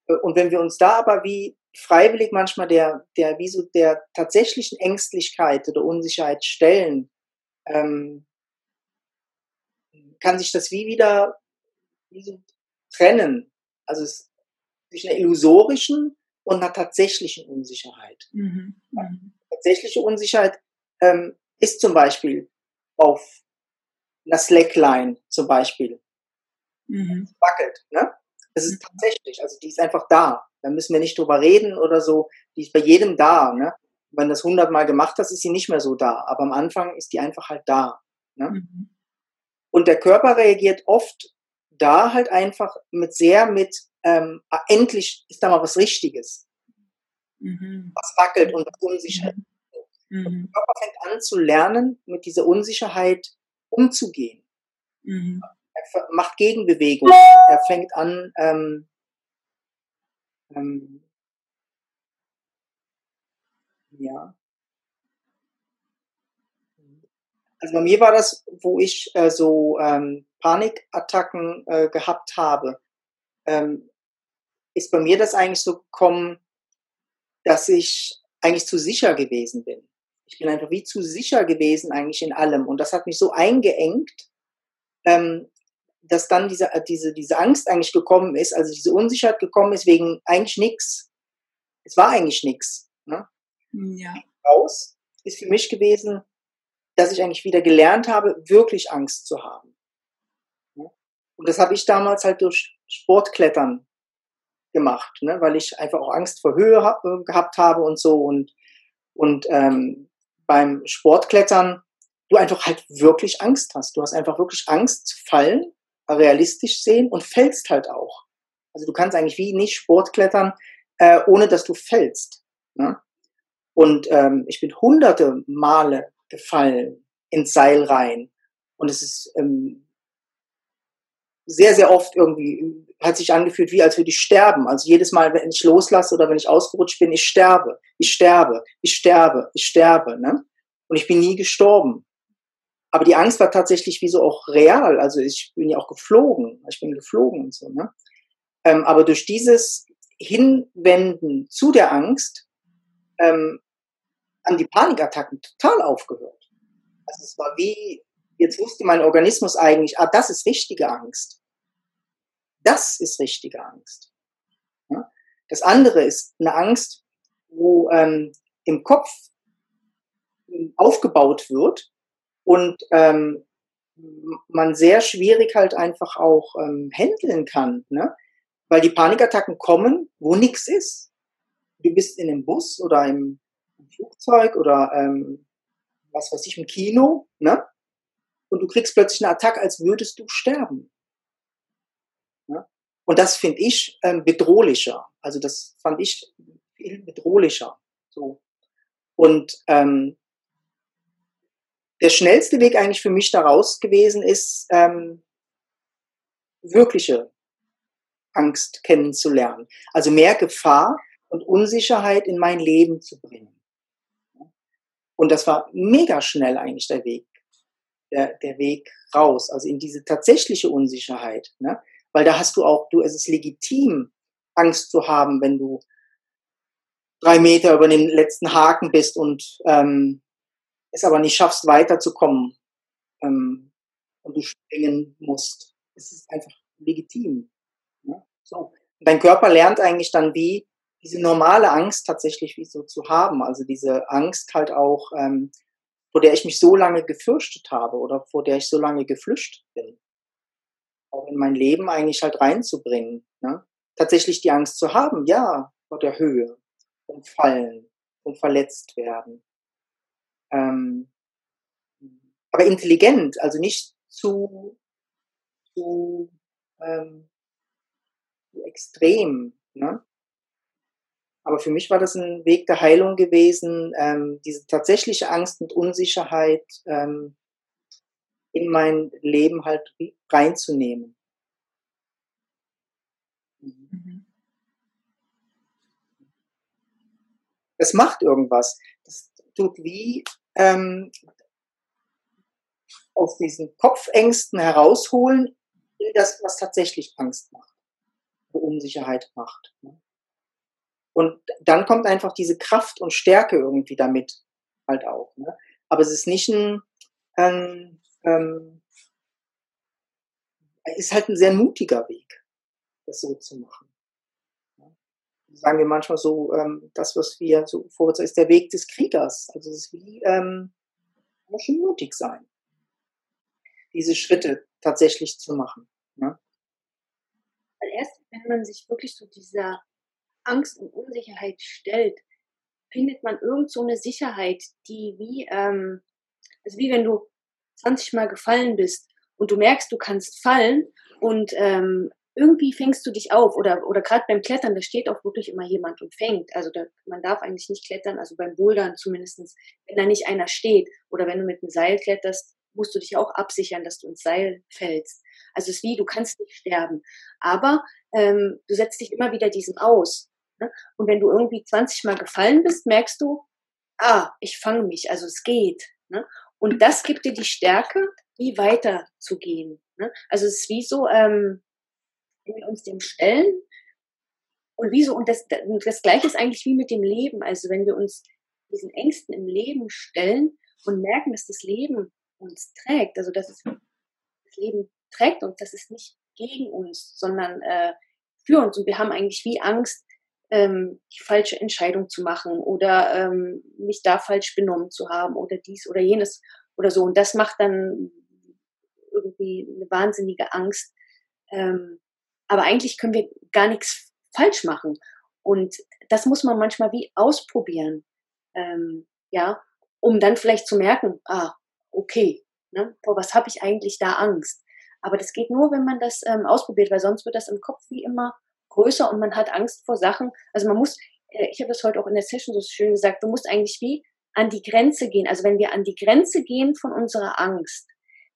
Äh, Und wenn wir uns da aber wie freiwillig manchmal der, der wie so der tatsächlichen Ängstlichkeit oder Unsicherheit stellen, ähm, kann sich das wie wieder wie so trennen. Also es zwischen einer illusorischen und einer tatsächlichen Unsicherheit. Mhm. Mhm. Tatsächliche Unsicherheit ähm, ist zum Beispiel auf einer Slackline zum Beispiel Mhm. wackelt. Ne? Das ist tatsächlich, also die ist einfach da. Da müssen wir nicht drüber reden oder so. Die ist bei jedem da. Ne? Wenn du das hundertmal gemacht hast, ist sie nicht mehr so da. Aber am Anfang ist die einfach halt da. Ne? Mhm. Und der Körper reagiert oft da halt einfach mit sehr mit, ähm, ah, endlich ist da mal was Richtiges, Mhm. was wackelt und was unsicher ist. Mhm. Der Körper fängt an zu lernen, mit dieser Unsicherheit umzugehen. Mhm. Er macht Gegenbewegung. Er fängt an, ähm, ähm, Ja. Also bei mir war das, wo ich äh, so ähm, Panikattacken äh, gehabt habe, ähm, ist bei mir das eigentlich so gekommen, dass ich eigentlich zu sicher gewesen bin. Ich bin einfach wie zu sicher gewesen eigentlich in allem. Und das hat mich so eingeengt, ähm, dass dann diese, diese, diese Angst eigentlich gekommen ist, also diese Unsicherheit gekommen ist wegen eigentlich nichts. Es war eigentlich nichts. Ne? Ja. Raus ist für mich gewesen, dass ich eigentlich wieder gelernt habe, wirklich Angst zu haben. Und das habe ich damals halt durch Sportklettern gemacht, ne? weil ich einfach auch Angst vor Höhe hab, äh, gehabt habe und so. Und, und ähm, beim Sportklettern du einfach halt wirklich Angst hast. Du hast einfach wirklich Angst zu fallen, realistisch sehen und fällst halt auch. Also du kannst eigentlich wie nicht Sportklettern, äh, ohne dass du fällst. Ne? Und ähm, ich bin hunderte Male gefallen ins Seil rein. Und es ist ähm, sehr, sehr oft irgendwie, hat sich angefühlt, wie als würde ich sterben. Also jedes Mal, wenn ich loslasse oder wenn ich ausgerutscht bin, ich sterbe, ich sterbe, ich sterbe, ich sterbe. Ne? Und ich bin nie gestorben. Aber die Angst war tatsächlich wie so auch real. Also ich bin ja auch geflogen. Ich bin geflogen und so. Ne? Ähm, aber durch dieses Hinwenden zu der Angst ähm, haben die Panikattacken total aufgehört. Also es war wie, jetzt wusste mein Organismus eigentlich, ah, das ist richtige Angst. Das ist richtige Angst. Ja? Das andere ist eine Angst, wo ähm, im Kopf aufgebaut wird und ähm, man sehr schwierig halt einfach auch ähm, handeln kann, ne? weil die Panikattacken kommen, wo nichts ist. Du bist in einem Bus oder im Flugzeug oder ähm, was weiß ich, im Kino, ne? Und du kriegst plötzlich eine Attacke, als würdest du sterben. Ne? Und das finde ich ähm, bedrohlicher. Also das fand ich viel bedrohlicher. So. Und ähm, der schnellste Weg eigentlich für mich daraus gewesen ist, ähm, wirkliche Angst kennenzulernen. Also mehr Gefahr und Unsicherheit in mein Leben zu bringen. Und das war mega schnell eigentlich der Weg, der, der Weg raus, also in diese tatsächliche Unsicherheit. Ne? Weil da hast du auch, du, es ist legitim, Angst zu haben, wenn du drei Meter über den letzten Haken bist und ähm, es aber nicht schaffst, weiterzukommen ähm, und du springen musst. Es ist einfach legitim. Ne? So. Dein Körper lernt eigentlich dann, wie diese normale Angst tatsächlich wie so zu haben. Also diese Angst halt auch, ähm, vor der ich mich so lange gefürchtet habe oder vor der ich so lange geflüchtet bin. Auch in mein Leben eigentlich halt reinzubringen. Ne? Tatsächlich die Angst zu haben, ja, vor der Höhe, vom Fallen, vom verletzt werden. Ähm, aber intelligent, also nicht zu, zu, ähm, zu extrem. Ne? Aber für mich war das ein Weg der Heilung gewesen, ähm, diese tatsächliche Angst und Unsicherheit ähm, in mein Leben halt reinzunehmen. Mhm. Das macht irgendwas. Das tut wie ähm, aus diesen Kopfängsten herausholen, das, was tatsächlich Angst macht, Unsicherheit macht. Ne? Und dann kommt einfach diese Kraft und Stärke irgendwie damit halt auch. Ne? Aber es ist nicht ein, ähm, ähm, ist halt ein sehr mutiger Weg, das so zu machen. Sagen wir manchmal so, ähm, das, was wir so vorwärts ist der Weg des Kriegers. Also es ist wie, ähm, muss schon mutig sein, diese Schritte tatsächlich zu machen. Ne? Weil erst, wenn man sich wirklich so dieser Angst und Unsicherheit stellt, findet man irgend so eine Sicherheit, die wie, ähm, also wie wenn du 20 Mal gefallen bist und du merkst, du kannst fallen und ähm, irgendwie fängst du dich auf oder oder gerade beim Klettern, da steht auch wirklich immer jemand und fängt. Also da, man darf eigentlich nicht klettern, also beim Bouldern zumindestens, wenn da nicht einer steht oder wenn du mit einem Seil kletterst, musst du dich auch absichern, dass du ins Seil fällst. Also es ist wie, du kannst nicht sterben, aber ähm, du setzt dich immer wieder diesem aus. Ne? Und wenn du irgendwie 20 Mal gefallen bist, merkst du, ah, ich fange mich, also es geht. Ne? Und das gibt dir die Stärke, wie weiter zu gehen. Ne? Also es ist wie so, ähm, wenn wir uns dem stellen und wie so, und das, das Gleiche ist eigentlich wie mit dem Leben. Also wenn wir uns diesen Ängsten im Leben stellen und merken, dass das Leben uns trägt, also dass es das Leben trägt und das ist nicht gegen uns, sondern äh, für uns. Und wir haben eigentlich wie Angst, ähm, die falsche Entscheidung zu machen oder ähm, mich da falsch benommen zu haben oder dies oder jenes oder so. Und das macht dann irgendwie eine wahnsinnige Angst. Ähm, aber eigentlich können wir gar nichts falsch machen. Und das muss man manchmal wie ausprobieren. Ähm, ja, um dann vielleicht zu merken, ah, okay, ne, vor was habe ich eigentlich da Angst? Aber das geht nur, wenn man das ähm, ausprobiert, weil sonst wird das im Kopf wie immer größer und man hat Angst vor Sachen. Also man muss, äh, ich habe das heute auch in der Session so schön gesagt, du musst eigentlich wie an die Grenze gehen. Also wenn wir an die Grenze gehen von unserer Angst,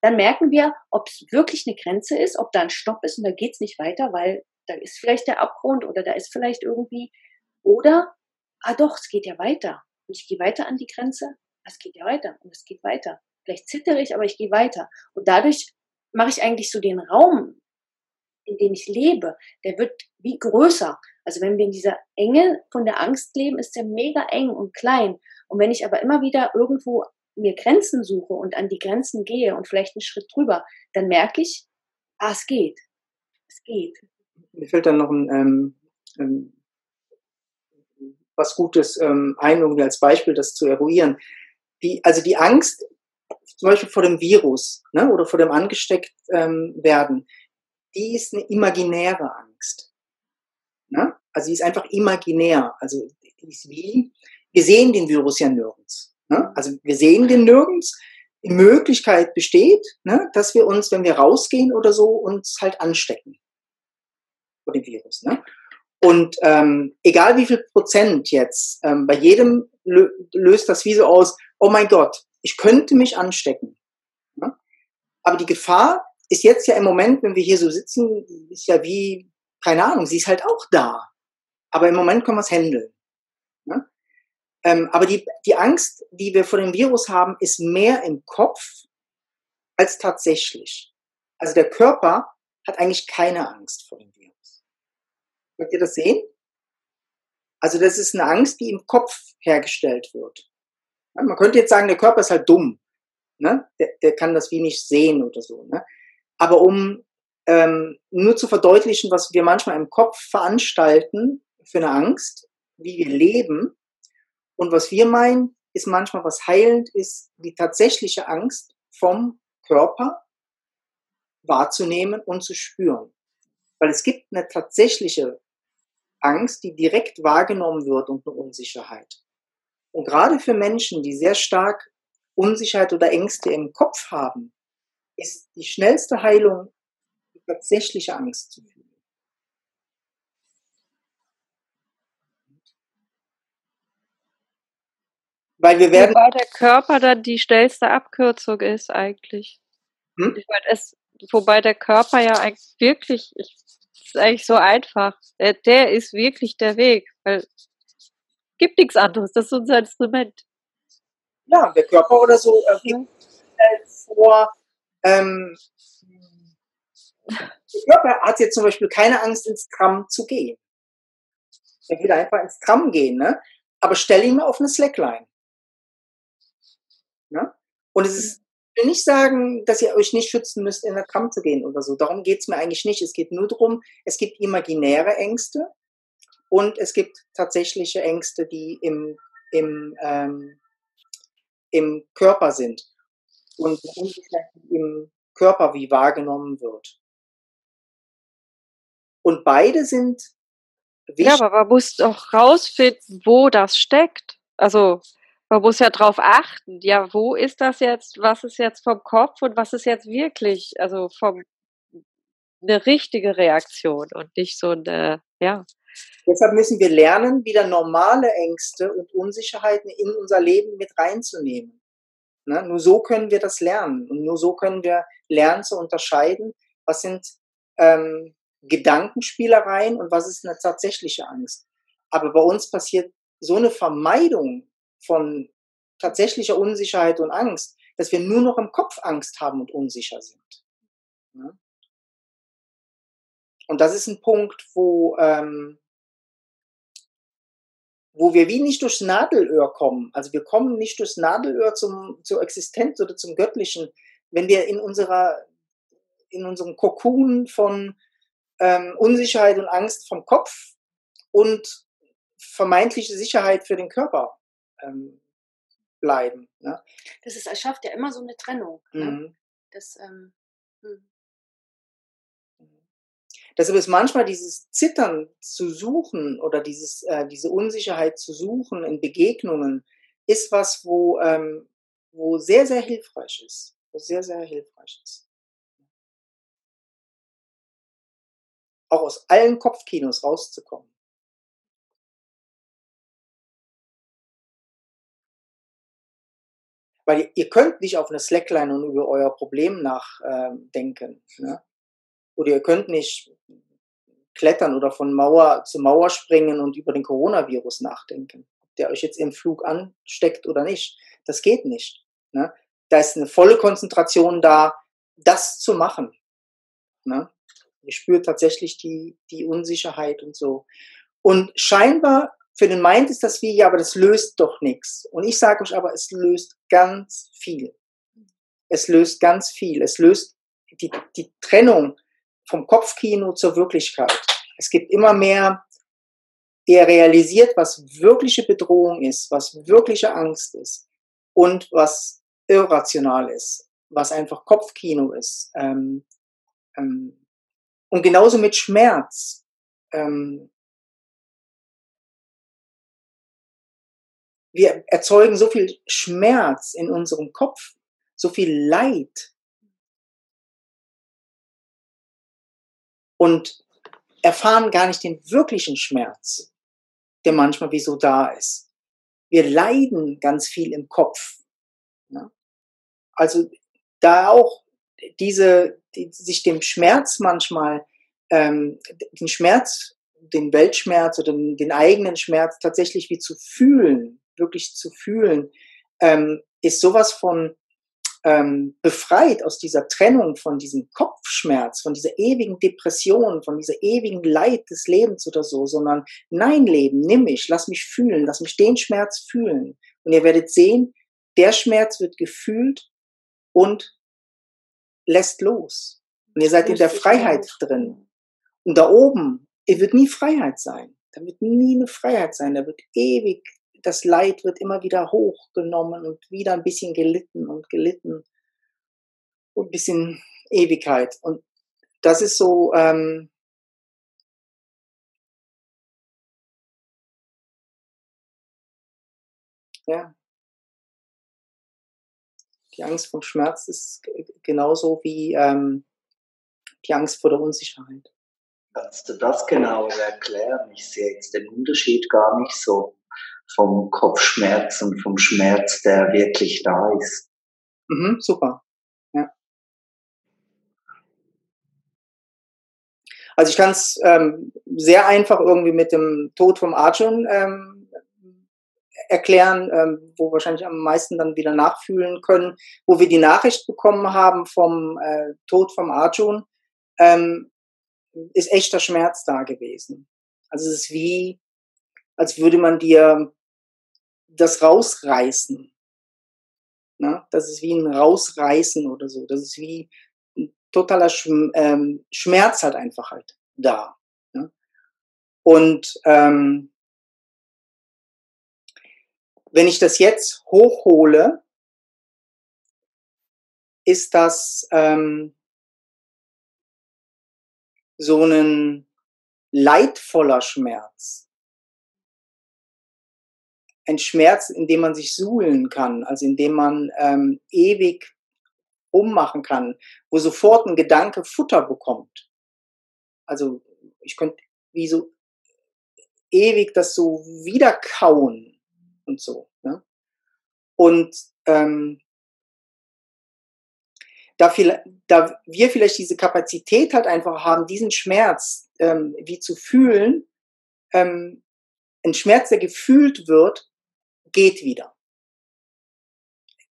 dann merken wir, ob es wirklich eine Grenze ist, ob da ein Stopp ist und da geht's nicht weiter, weil da ist vielleicht der Abgrund oder da ist vielleicht irgendwie, oder, ah doch, es geht ja weiter. Und ich gehe weiter an die Grenze, es geht ja weiter und es geht weiter. Vielleicht zittere ich, aber ich gehe weiter. Und dadurch mache ich eigentlich so den Raum, in dem ich lebe, der wird wie größer. Also wenn wir in dieser Enge von der Angst leben, ist der mega eng und klein. Und wenn ich aber immer wieder irgendwo mir Grenzen suche und an die Grenzen gehe und vielleicht einen Schritt drüber, dann merke ich, ah, es geht. Es geht. Mir fällt dann noch ein, ähm, ähm, was Gutes ähm, ein, um als Beispiel das zu eruieren. Die, also die Angst, zum Beispiel vor dem Virus ne, oder vor dem angesteckt ähm, werden, die ist eine imaginäre Angst. Ne? Also die ist einfach imaginär. Also ist wie, wir sehen den Virus ja nirgends. Ne? Also wir sehen den nirgends. Die Möglichkeit besteht, ne, dass wir uns, wenn wir rausgehen oder so, uns halt anstecken vor dem Virus. Ne? Und ähm, egal wie viel Prozent jetzt, ähm, bei jedem lö löst das wie so aus, oh mein Gott, ich könnte mich anstecken. Ne? Aber die Gefahr ist jetzt ja im Moment, wenn wir hier so sitzen, ist ja wie, keine Ahnung, sie ist halt auch da. Aber im Moment können wir es handeln. Ne? Ähm, aber die, die Angst, die wir vor dem Virus haben, ist mehr im Kopf als tatsächlich. Also der Körper hat eigentlich keine Angst vor dem Virus. Könnt ihr das sehen? Also das ist eine Angst, die im Kopf hergestellt wird. Ja, man könnte jetzt sagen, der Körper ist halt dumm. Ne? Der, der kann das wie nicht sehen oder so. Ne? Aber um ähm, nur zu verdeutlichen, was wir manchmal im Kopf veranstalten für eine Angst, wie wir leben und was wir meinen, ist manchmal was heilend ist, die tatsächliche Angst vom Körper wahrzunehmen und zu spüren. Weil es gibt eine tatsächliche Angst, die direkt wahrgenommen wird und eine Unsicherheit. Und gerade für Menschen, die sehr stark Unsicherheit oder Ängste im Kopf haben, ist die schnellste Heilung, die tatsächliche Angst zu fühlen. Weil wir werden. Wobei der Körper dann die schnellste Abkürzung ist eigentlich. Hm? Meine, es, wobei der Körper ja eigentlich wirklich, ich, ist eigentlich so einfach. Der, der ist wirklich der Weg, weil es gibt nichts anderes. Das ist unser Instrument. Ja, der Körper oder so äh, gibt ja. vor, ähm, der Körper hat jetzt zum Beispiel keine Angst, ins Tram zu gehen. Er will einfach ins Tram gehen, ne? aber stell ihn mal auf eine Slackline. Ne? Und es ist, ich will nicht sagen, dass ihr euch nicht schützen müsst, in der Tram zu gehen oder so. Darum geht es mir eigentlich nicht. Es geht nur darum, es gibt imaginäre Ängste und es gibt tatsächliche Ängste, die im, im, ähm, im Körper sind und im Körper wie wahrgenommen wird. Und beide sind wichtig. Ja, aber man muss doch rausfinden, wo das steckt. Also man muss ja drauf achten, ja, wo ist das jetzt, was ist jetzt vom Kopf und was ist jetzt wirklich, also vom eine richtige Reaktion und nicht so eine, ja. Deshalb müssen wir lernen, wieder normale Ängste und Unsicherheiten in unser Leben mit reinzunehmen. Ne? Nur so können wir das lernen und nur so können wir lernen zu unterscheiden, was sind ähm, Gedankenspielereien und was ist eine tatsächliche Angst. Aber bei uns passiert so eine Vermeidung von tatsächlicher Unsicherheit und Angst, dass wir nur noch im Kopf Angst haben und unsicher sind. Ja? Und das ist ein Punkt, wo, ähm, wo wir wie nicht durchs Nadelöhr kommen. Also wir kommen nicht durchs Nadelöhr zum, zur Existenz oder zum Göttlichen, wenn wir in unserer, in unserem Kokon von ähm, Unsicherheit und Angst vom Kopf und vermeintliche Sicherheit für den Körper ähm, bleiben. Ne? Das ist, es schafft ja immer so eine Trennung. Ne? Mhm. Das, ähm, hm. Deshalb ist manchmal dieses Zittern zu suchen oder dieses, äh, diese Unsicherheit zu suchen in Begegnungen, ist was, wo, ähm, wo sehr, sehr hilfreich ist. Wo sehr, sehr hilfreich ist. Auch aus allen Kopfkinos rauszukommen. Weil ihr könnt nicht auf eine Slackline und über euer Problem nachdenken. Ähm, ne? Oder ihr könnt nicht klettern oder von Mauer zu Mauer springen und über den Coronavirus nachdenken. Ob der euch jetzt im Flug ansteckt oder nicht. Das geht nicht. Ne? Da ist eine volle Konzentration da, das zu machen. Ne? Ihr spürt tatsächlich die, die Unsicherheit und so. Und scheinbar für den Mind ist das wie, ja, aber das löst doch nichts. Und ich sage euch aber, es löst ganz viel. Es löst ganz viel. Es löst die, die Trennung vom Kopfkino zur Wirklichkeit. Es gibt immer mehr, er realisiert, was wirkliche Bedrohung ist, was wirkliche Angst ist und was irrational ist, was einfach Kopfkino ist. Ähm, ähm, und genauso mit Schmerz. Ähm, wir erzeugen so viel Schmerz in unserem Kopf, so viel Leid. Und erfahren gar nicht den wirklichen Schmerz, der manchmal wie so da ist. Wir leiden ganz viel im Kopf. Ja? Also da auch diese, die, sich dem Schmerz manchmal, ähm, den Schmerz, den Weltschmerz oder den, den eigenen Schmerz tatsächlich wie zu fühlen, wirklich zu fühlen, ähm, ist sowas von ähm, befreit aus dieser Trennung von diesem Kopfschmerz, von dieser ewigen Depression, von dieser ewigen Leid des Lebens oder so, sondern nein, Leben, nimm mich, lass mich fühlen, lass mich den Schmerz fühlen. Und ihr werdet sehen, der Schmerz wird gefühlt und lässt los. Und ihr seid in der Freiheit drin. Und da oben, ihr wird nie Freiheit sein. Da wird nie eine Freiheit sein. Da wird ewig das Leid wird immer wieder hochgenommen und wieder ein bisschen gelitten und gelitten und ein bisschen Ewigkeit. Und das ist so, ähm, ja, die Angst vom Schmerz ist genauso wie ähm, die Angst vor der Unsicherheit. Kannst du das genauer erklären? Ich sehe jetzt den Unterschied gar nicht so vom Kopfschmerz und vom Schmerz, der wirklich da ist. Mhm, super. Ja. Also ich kann es ähm, sehr einfach irgendwie mit dem Tod vom Arjun ähm, erklären, ähm, wo wahrscheinlich am meisten dann wieder nachfühlen können, wo wir die Nachricht bekommen haben vom äh, Tod vom Arjun, ähm, ist echter Schmerz da gewesen. Also es ist wie, als würde man dir das Rausreißen. Ne? Das ist wie ein Rausreißen oder so. Das ist wie ein totaler Schm ähm, Schmerz halt einfach halt da. Ne? Und ähm, wenn ich das jetzt hochhole, ist das ähm, so ein leidvoller Schmerz ein Schmerz, in dem man sich suhlen kann, also in dem man ähm, ewig ummachen kann, wo sofort ein Gedanke Futter bekommt. Also ich könnte wie so ewig das so wiederkauen und so. Ne? Und ähm, da, viel, da wir vielleicht diese Kapazität halt einfach haben, diesen Schmerz ähm, wie zu fühlen, ähm, ein Schmerz, der gefühlt wird, geht wieder.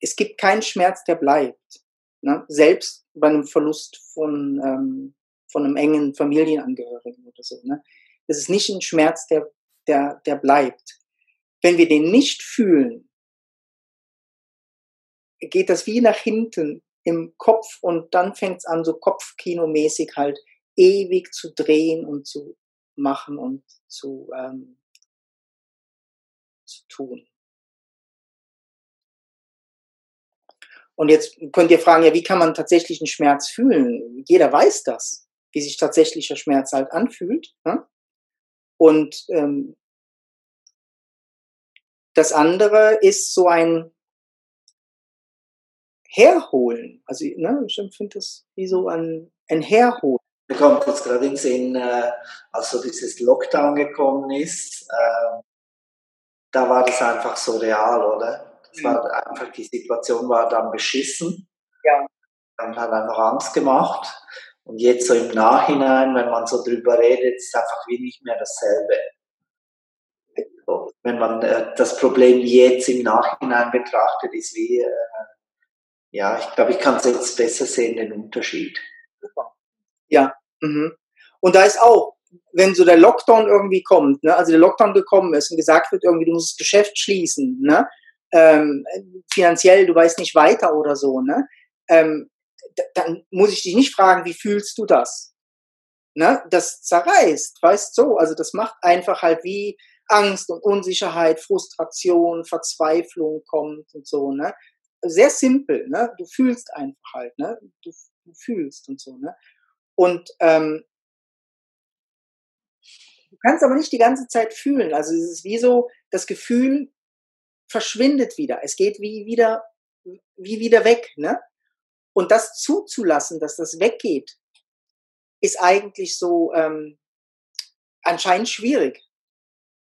es gibt keinen Schmerz, der bleibt. Ne? Selbst bei einem Verlust von, ähm, von einem engen Familienangehörigen oder so. Ne? Das ist nicht ein Schmerz, der, der, der bleibt. Wenn wir den nicht fühlen, geht das wie nach hinten im Kopf und dann fängt es an, so Kopfkinomäßig halt ewig zu drehen und zu machen und zu, ähm, zu tun. Und jetzt könnt ihr fragen, ja, wie kann man tatsächlich einen Schmerz fühlen? Jeder weiß das, wie sich tatsächlicher Schmerz halt anfühlt. Ne? Und ähm, das andere ist so ein Herholen. Also ne, ich empfinde das wie so ein, ein Herholen. Mir kommt jetzt gerade in Sinn, äh, als so dieses Lockdown gekommen ist, äh, da war das einfach so real, oder? Das war einfach, die Situation war dann beschissen. Ja. Und hat einfach Angst gemacht. Und jetzt so im Nachhinein, wenn man so drüber redet, ist es einfach wie nicht mehr dasselbe. Wenn man äh, das Problem jetzt im Nachhinein betrachtet, ist wie, äh, ja, ich glaube, ich kann es jetzt besser sehen, den Unterschied. Ja. Mhm. Und da ist auch, wenn so der Lockdown irgendwie kommt, ne, also der Lockdown gekommen ist und gesagt wird, irgendwie, du musst das Geschäft schließen, ne, ähm, finanziell, du weißt nicht weiter oder so, ne, ähm, dann muss ich dich nicht fragen, wie fühlst du das? Ne, das zerreißt, weißt so, also das macht einfach halt wie Angst und Unsicherheit, Frustration, Verzweiflung kommt und so, ne. Sehr simpel, ne, du fühlst einfach halt, ne, du, du fühlst und so, ne. Und ähm, du kannst aber nicht die ganze Zeit fühlen. Also es ist wie so, das Gefühl verschwindet wieder. Es geht wie wieder, wie wieder weg. Ne? Und das zuzulassen, dass das weggeht, ist eigentlich so ähm, anscheinend schwierig.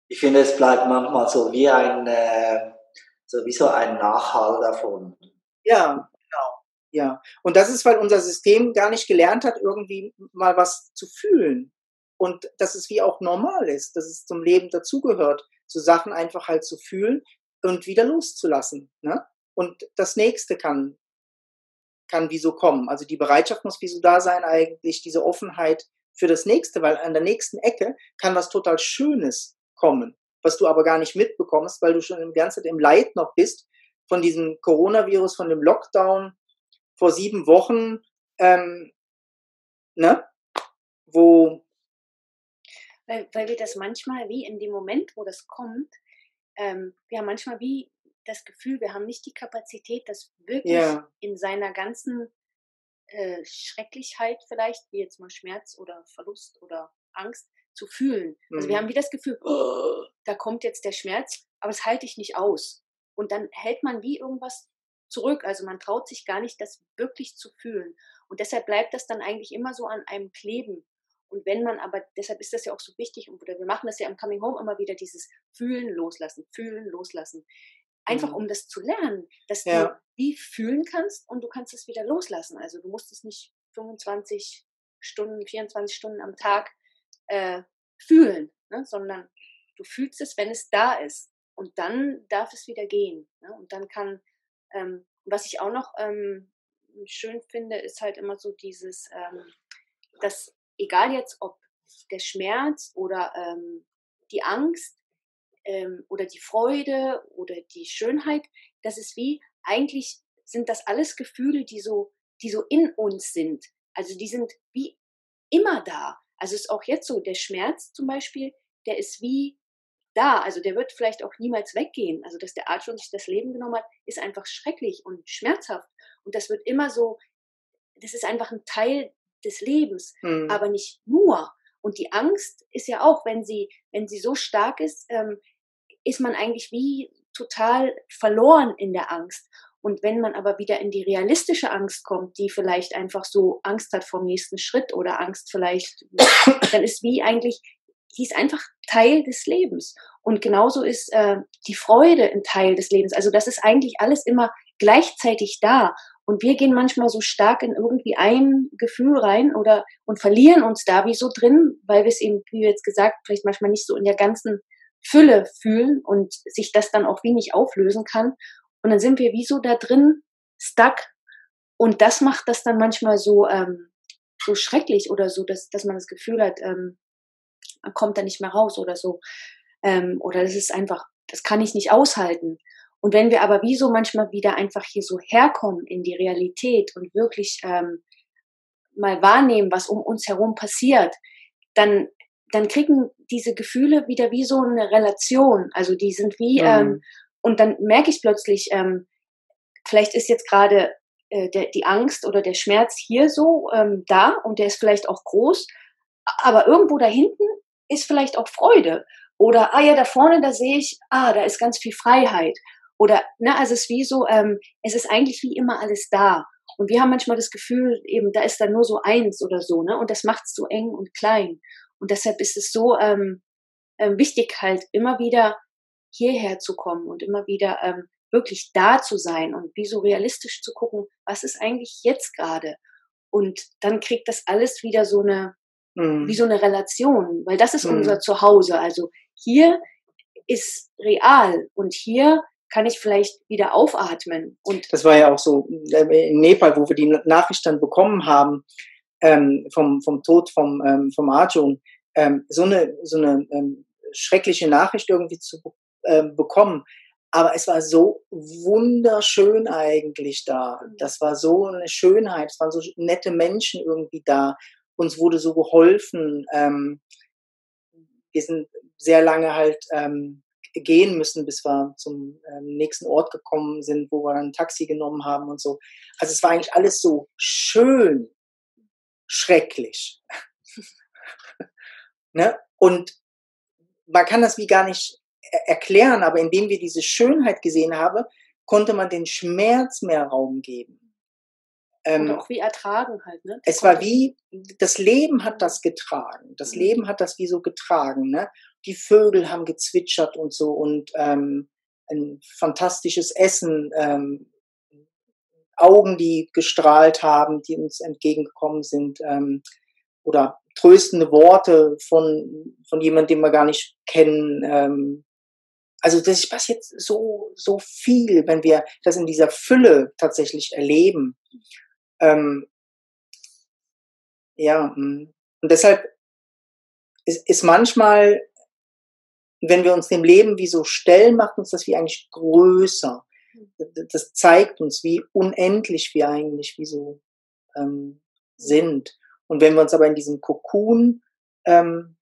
Ich finde, es bleibt manchmal so wie ein, äh, so wie so ein Nachhall davon. Ja, ja, und das ist, weil unser System gar nicht gelernt hat, irgendwie mal was zu fühlen. Und dass es wie auch normal ist, dass es zum Leben dazugehört, so Sachen einfach halt zu fühlen und wieder loszulassen. Ne? Und das nächste kann, kann wie so kommen. Also die Bereitschaft muss wie so da sein, eigentlich diese Offenheit für das nächste, weil an der nächsten Ecke kann was total Schönes kommen, was du aber gar nicht mitbekommst, weil du schon die ganze Zeit im Leid noch bist von diesem Coronavirus, von dem Lockdown, vor sieben Wochen, ähm, ne, wo. Weil, weil wir das manchmal wie in dem Moment, wo das kommt, ähm, wir haben manchmal wie das Gefühl, wir haben nicht die Kapazität, das wirklich ja. in seiner ganzen äh, Schrecklichkeit vielleicht, wie jetzt mal Schmerz oder Verlust oder Angst, zu fühlen. Also wir mhm. haben wie das Gefühl, oh, da kommt jetzt der Schmerz, aber das halte ich nicht aus. Und dann hält man wie irgendwas zurück. Also man traut sich gar nicht, das wirklich zu fühlen. Und deshalb bleibt das dann eigentlich immer so an einem kleben. Und wenn man aber, deshalb ist das ja auch so wichtig, oder wir machen das ja im Coming Home immer wieder, dieses Fühlen, Loslassen, Fühlen, Loslassen. Einfach mhm. um das zu lernen, dass ja. du wie fühlen kannst und du kannst es wieder loslassen. Also du musst es nicht 25 Stunden, 24 Stunden am Tag äh, fühlen, ne? sondern du fühlst es, wenn es da ist. Und dann darf es wieder gehen. Ne? Und dann kann ähm, was ich auch noch ähm, schön finde, ist halt immer so dieses, ähm, dass egal jetzt ob der Schmerz oder ähm, die Angst ähm, oder die Freude oder die Schönheit, das ist wie, eigentlich sind das alles Gefühle, die so, die so in uns sind. Also die sind wie immer da. Also ist auch jetzt so, der Schmerz zum Beispiel, der ist wie da. Also der wird vielleicht auch niemals weggehen. Also dass der Arzt schon sich das Leben genommen hat, ist einfach schrecklich und schmerzhaft. Und das wird immer so, das ist einfach ein Teil des Lebens, mhm. aber nicht nur. Und die Angst ist ja auch, wenn sie, wenn sie so stark ist, ähm, ist man eigentlich wie total verloren in der Angst. Und wenn man aber wieder in die realistische Angst kommt, die vielleicht einfach so Angst hat vom nächsten Schritt oder Angst vielleicht, dann ist wie eigentlich die ist einfach Teil des Lebens. Und genauso ist äh, die Freude ein Teil des Lebens. Also das ist eigentlich alles immer gleichzeitig da. Und wir gehen manchmal so stark in irgendwie ein Gefühl rein oder und verlieren uns da wie so drin, weil wir es eben, wie jetzt gesagt, vielleicht manchmal nicht so in der ganzen Fülle fühlen und sich das dann auch wenig auflösen kann. Und dann sind wir wie so da drin, stuck. Und das macht das dann manchmal so, ähm, so schrecklich oder so, dass, dass man das Gefühl hat, ähm, man kommt da nicht mehr raus oder so. Ähm, oder das ist einfach, das kann ich nicht aushalten. Und wenn wir aber wie so manchmal wieder einfach hier so herkommen in die Realität und wirklich ähm, mal wahrnehmen, was um uns herum passiert, dann, dann kriegen diese Gefühle wieder wie so eine Relation. Also die sind wie, mhm. ähm, und dann merke ich plötzlich, ähm, vielleicht ist jetzt gerade äh, der, die Angst oder der Schmerz hier so ähm, da und der ist vielleicht auch groß, aber irgendwo da hinten ist vielleicht auch Freude. Oder, ah ja, da vorne, da sehe ich, ah, da ist ganz viel Freiheit. Oder, ne, also es ist wie so, ähm, es ist eigentlich wie immer alles da. Und wir haben manchmal das Gefühl, eben, da ist dann nur so eins oder so, ne? Und das macht es so eng und klein. Und deshalb ist es so ähm, ähm, wichtig, halt immer wieder hierher zu kommen und immer wieder ähm, wirklich da zu sein und wie so realistisch zu gucken, was ist eigentlich jetzt gerade? Und dann kriegt das alles wieder so eine, mhm. wie so eine Relation, weil das ist mhm. unser Zuhause. Also hier ist real und hier kann ich vielleicht wieder aufatmen. Und das war ja auch so äh, in Nepal, wo wir die Nachricht dann bekommen haben ähm, vom, vom Tod vom, ähm, vom Arjun, ähm, so eine, so eine ähm, schreckliche Nachricht irgendwie zu ähm, bekommen. Aber es war so wunderschön eigentlich da. Das war so eine Schönheit. Es waren so nette Menschen irgendwie da. Uns wurde so geholfen. Ähm, wir sind sehr lange halt ähm, gehen müssen, bis wir zum ähm, nächsten Ort gekommen sind, wo wir ein Taxi genommen haben und so. Also es war eigentlich alles so schön, schrecklich. ne? Und man kann das wie gar nicht erklären, aber indem wir diese Schönheit gesehen haben, konnte man den Schmerz mehr Raum geben. Ähm, auch wie ertragen halt, ne? es war wie, das Leben hat das getragen. Das mhm. Leben hat das wie so getragen, ne? Die Vögel haben gezwitschert und so und ähm, ein fantastisches Essen, ähm, Augen, die gestrahlt haben, die uns entgegengekommen sind, ähm, oder tröstende Worte von, von jemandem, den wir gar nicht kennen, ähm, also das passiert so, so viel, wenn wir das in dieser Fülle tatsächlich erleben. Ähm, ja, mm. und deshalb ist, ist manchmal, wenn wir uns dem Leben wie so stellen, macht uns das wie eigentlich größer. Das zeigt uns, wie unendlich wir eigentlich wie so ähm, sind. Und wenn wir uns aber in diesem Kokon, ähm,